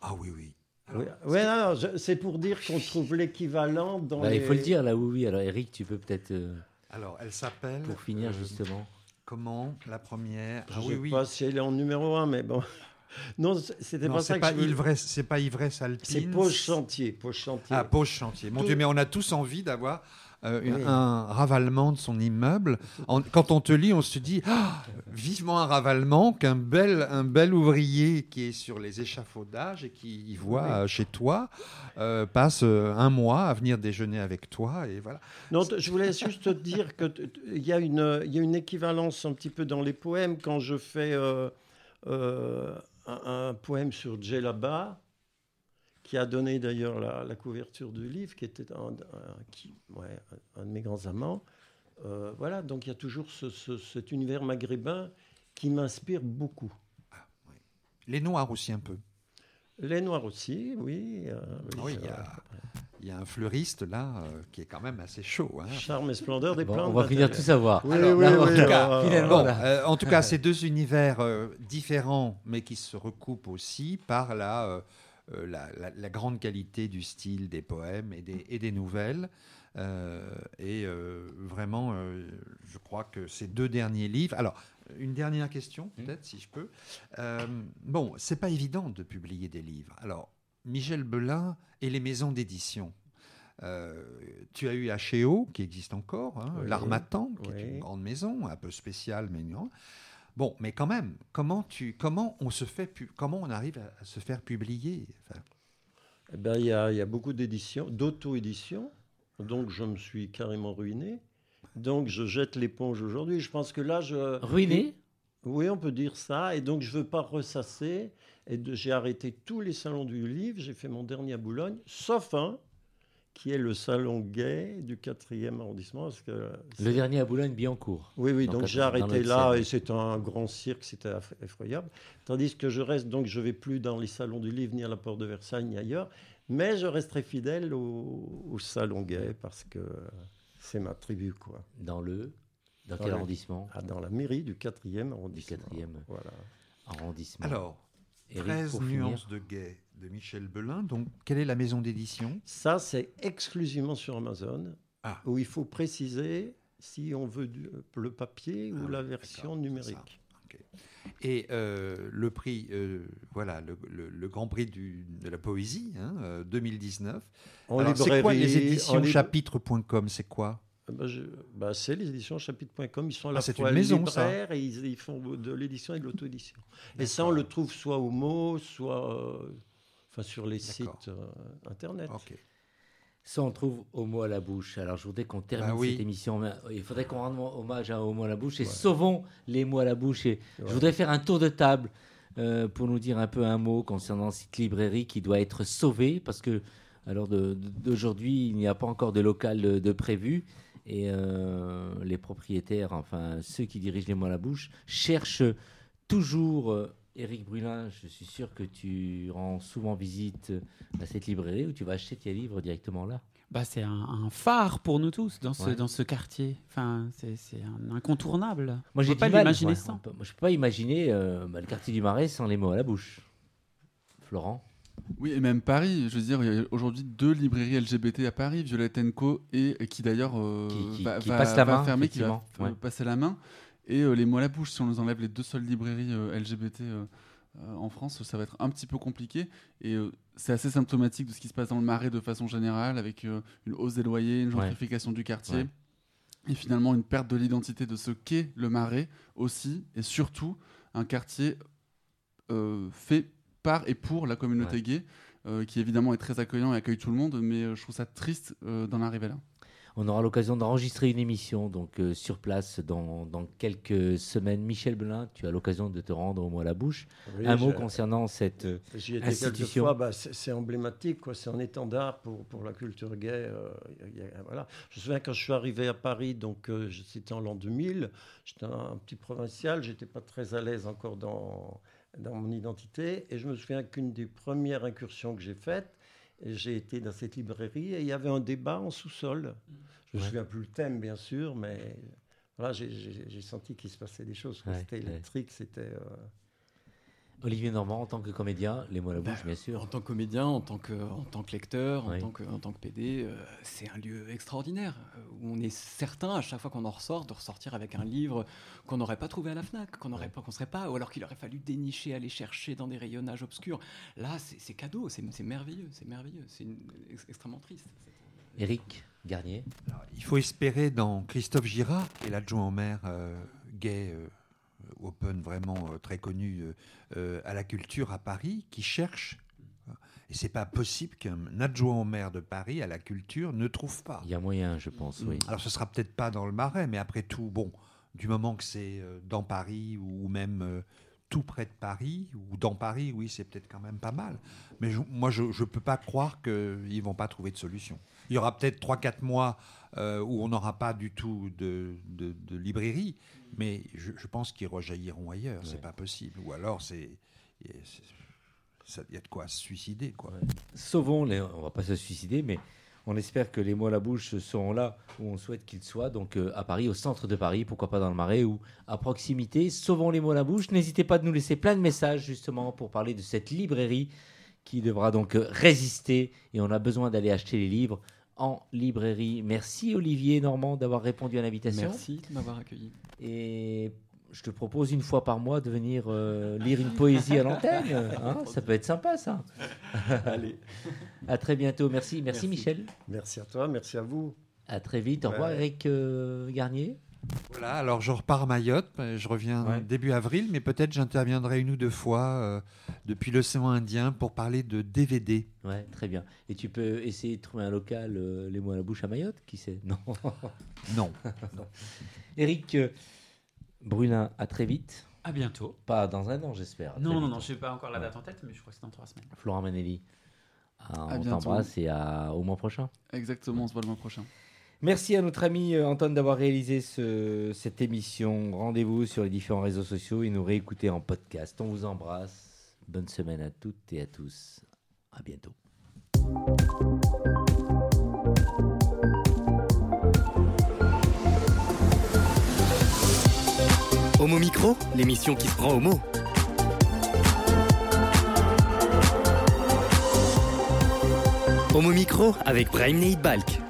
Ah oui, oui. Oui, ouais, non, non, je- c'est pour dire qu'on trouve l'équivalent dans Bah, les... Il faut le dire là, oui, oui. Alors Eric, tu peux peut-être, euh, Alors, elle s'appelle. pour finir euh, justement. Comment La première? Je Ah ne oui, sais oui. pas si elle est en numéro un, mais bon. <laughs> Non, c'était pas ça c'est que pas, je ivresse, c'est pas ivresse alpine. C'est Poche Chantier. Poche Chantier. Ah, Poche Chantier. Mon Tout- Dieu, mais on a tous envie d'avoir euh, Oui. un ravalement de son immeuble. En- quand on te lit, on se dit Ah, vivement un ravalement qu'un bel, un bel ouvrier qui est sur les échafaudages et qui y voit Oui. euh, chez toi euh, passe un mois à venir déjeuner avec toi. Et voilà. Non, je voulais juste te dire que t- t- il y, a une- y a une équivalence un petit peu dans les poèmes quand je fais euh, un, un poème sur Djellaba, qui a donné d'ailleurs la, la couverture du livre, qui était un, un- qui- ouais, un- de mes grands amants. Euh, voilà, donc il y a toujours ce- ce- cet univers maghrébin qui m'inspire beaucoup. Les noirs aussi un peu. Les noirs aussi, oui. euh, Oui, c'est il y a- vrai. Il y a un fleuriste là euh, qui est quand même assez chaud. hein. Charme et splendeur des Bon, plantes. on va finir tout savoir. Oui, Alors, oui, là, en oui, tout euh, cas, euh, finalement, Bon, là. euh, en tout cas, ces deux univers euh, différents, mais qui se recoupent aussi par la, euh, la, la- la grande qualité du style des poèmes et des, et des nouvelles. Euh, et euh, vraiment, je crois que ces deux derniers livres. Alors, une dernière question, peut-être, si je peux. Bon, c'est pas évident de publier des livres. Alors, Michel Belin et les maisons d'édition. Euh, tu as eu H.E.O., qui existe encore, hein, Oui. l'Armatan, qui est une grande maison, un peu spéciale, mais non. Bon, mais quand même, comment, tu, comment, on, se fait, comment on arrive à, se faire publier Enfin, Eh ben, il y, a, il y a beaucoup d'éditions, d'auto-éditions. Donc, je me suis carrément ruiné. Donc, je jette l'éponge aujourd'hui. Je pense que là, je. Ruiné? Oui, on peut dire ça. Et donc, je ne veux pas ressasser. Et j'ai arrêté tous les salons du livre. J'ai fait mon dernier à Boulogne, sauf un, qui est le salon gay du 4e arrondissement. Parce que Le c'est- dernier à Boulogne-Billancourt. oui, oui, donc j'ai arrêté là et c'était un grand cirque, c'était effroyable. Tandis que je reste, donc je vais plus dans les salons du livre, ni à la porte de Versailles, ni ailleurs, mais je resterai fidèle au, au salon gay parce que c'est ma tribu, quoi. Dans le. Dans Dans quel le- arrondissement? Ah, dans la mairie du 4e Du arrondissement. quatrième Voilà. arrondissement. alors, Eric, 13 pour finir. nuances de gay de Michel Belin. Donc, quelle est la maison d'édition? Ça, c'est exclusivement sur Amazon, Ah. où il faut préciser si on veut du- le papier Ah ou oui, la version numérique. Et euh, le prix, euh, voilà, le, le- le Grand Prix du- de la poésie, hein, euh, 2019. En Alors, c'est quoi les éditions chapitre.com C'est quoi? Bah, je- bah, c'est les éditions chapitre.com. Ils sont à Ah, la c'est fois une maison, ça. libraires et ils, ils font de l'édition et de l'auto-édition. Et ça, on le trouve soit au mot, soit euh, enfin, sur les sites euh, internet. Ok. Ça, on trouve au mot à la bouche. Alors, je voudrais qu'on termine Bah oui. cette émission. mais Il faudrait qu'on rende hommage à- au mot à la bouche et Ouais. sauvons les mots à la bouche. Et Ouais. Je voudrais faire un tour de table euh, pour nous dire un peu un mot concernant cette librairie qui doit être sauvée parce que, alors d'aujourd'hui, il n'y a pas encore de local de, de prévu. Et euh, les propriétaires, enfin ceux qui dirigent les mots à la bouche, cherchent toujours. Éric Brulin, je suis sûr que tu rends souvent visite à cette librairie où tu vas acheter tes livres directement là? bah, c'est un, un phare pour nous tous dans ce, Ouais. dans ce quartier. Enfin, c'est c'est un incontournable. Moi, j'ai peut pas l'imaginer ouais, sans. on peut- moi, je peux pas imaginer euh, bah, le quartier du Marais sans les mots à la bouche. Florent? Oui, et même Paris. Je veux dire, il y a aujourd'hui deux librairies LGBT à Paris, Violette Co et, qui d'ailleurs euh, Qui- qui- va, qui va- passe la va main, fermer, qui va euh, ouais. passer la main. Et euh, les mots à la bouche, si on nous enlève les deux seules librairies euh, LGBT euh, en France, ça va être un petit peu compliqué. Et euh, c'est assez symptomatique de ce qui se passe dans le Marais de façon générale, avec euh, une hausse des loyers, une Ouais. gentrification du quartier. Ouais. Et finalement, une perte de l'identité de ce qu'est le Marais aussi, et surtout un quartier euh, fait par et pour la communauté Ouais. gay, qui évidemment est très accueillant et accueille tout le monde, mais je trouve ça triste d'en arriver là. On aura l'occasion d'enregistrer une émission donc euh, sur place dans, dans quelques semaines. Michel Belin, tu as l'occasion de te rendre au mot à la bouche. Oui, Un mot concernant cette euh, J'y institution. bah, c'est c'est emblématique, quoi. c'est un étendard pour, pour la culture gay. euh, y a- y a- voilà. Je me souviens quand je suis arrivé à Paris, donc euh, c'était en l'an 2000, j'étais un, un petit provincial, j'étais pas très à l'aise encore dans, dans mon identité, et je me souviens qu'une des premières incursions que j'ai faites, j'ai été dans cette librairie et il y avait un débat en sous-sol. Je me Ouais. souviens plus le thème, bien sûr, mais voilà, j'ai- senti qu'il se passait des choses. c'était électrique, c'était. euh, Olivier Normand en tant que comédien, les mots à la Bah, bouche, bien sûr. En tant que comédien, en tant que, en tant que lecteur, Oui. en, tant que, en tant que PD, euh, c'est un lieu extraordinaire euh, où on est certain, à chaque fois qu'on en ressort, de ressortir avec un livre qu'on n'aurait pas trouvé à la Fnac, qu'on n'aurait pas, qu'on serait pas, ou alors qu'il aurait fallu dénicher, aller chercher dans des rayonnages obscurs. Là, c'est cadeau, c'est merveilleux, c'est merveilleux, c'est extrêmement triste. Éric Garnier. Il faut espérer dans Christophe Girard, qui est l'adjoint au maire euh, gay, euh, open, vraiment euh, très connu euh, euh, à la culture à Paris, qui cherche. Et c'est pas possible qu'un adjoint au maire de Paris à la culture ne trouve pas. Il y a moyen, je pense, oui. Alors ce sera peut-être pas dans le Marais, mais après tout, bon, du moment que c'est euh, dans Paris ou même euh, tout près de Paris ou dans Paris, oui, c'est peut-être quand même pas mal. Mais je- moi, je ne peux pas croire qu'ils vont pas trouver de solution. Il y aura peut-être 3-4 mois euh, où on n'aura pas du tout de, de- de librairie, mais je, je pense qu'ils rejailliront ailleurs. C'est Ouais. pas possible. Ou alors, c'est il y a- c'est- ça- il y a de quoi se suicider, quoi. Sauvons les. On va pas se suicider, mais on espère que les mots à la bouche seront là où on souhaite qu'ils soient, donc euh, à Paris, au centre de Paris, pourquoi pas dans le Marais ou à proximité. Sauvons les mots à la bouche. N'hésitez pas de nous laisser plein de messages justement pour parler de cette librairie qui devra donc euh, résister et on a besoin d'aller acheter les livres en librairie. Merci Olivier Normand d'avoir répondu à l'invitation. Merci de m'avoir accueilli. Et je te propose une fois par mois de venir euh, lire une poésie à l'antenne. <laughs> hein, ça peut être sympa, ça. <laughs> Allez. À très bientôt. Merci. Merci, Merci. Michel. Merci à toi, merci à vous. À très vite. Au revoir, Ouais. Eric euh, Garnier. Voilà, alors je repars à Mayotte, je reviens Ouais. début avril, mais peut-être j'interviendrai une ou deux fois euh, depuis l'océan Indien pour parler de DVD. Ouais, très bien. Et tu peux essayer de trouver un local, euh, les mots à la bouche à Mayotte, qui sait? Non. <laughs> Non. Eric euh, Brulin, à très vite. À bientôt. Pas dans un an, j'espère. Non, non, non, je n'ai pas encore la Ouais. date en tête, mais je crois que c'est dans trois semaines. Florent Manelli. À on bientôt. t'embrasse et à, au mois prochain. Exactement, on se voit le mois prochain. Merci à notre ami euh, Antoine d'avoir réalisé ce- cette émission. Rendez-vous sur les différents réseaux sociaux et nous réécouter en podcast. On vous embrasse. Bonne semaine à toutes et à tous. À bientôt. Homo Micro, l'émission qui se prend au. Homo Micro avec Brahim Balk.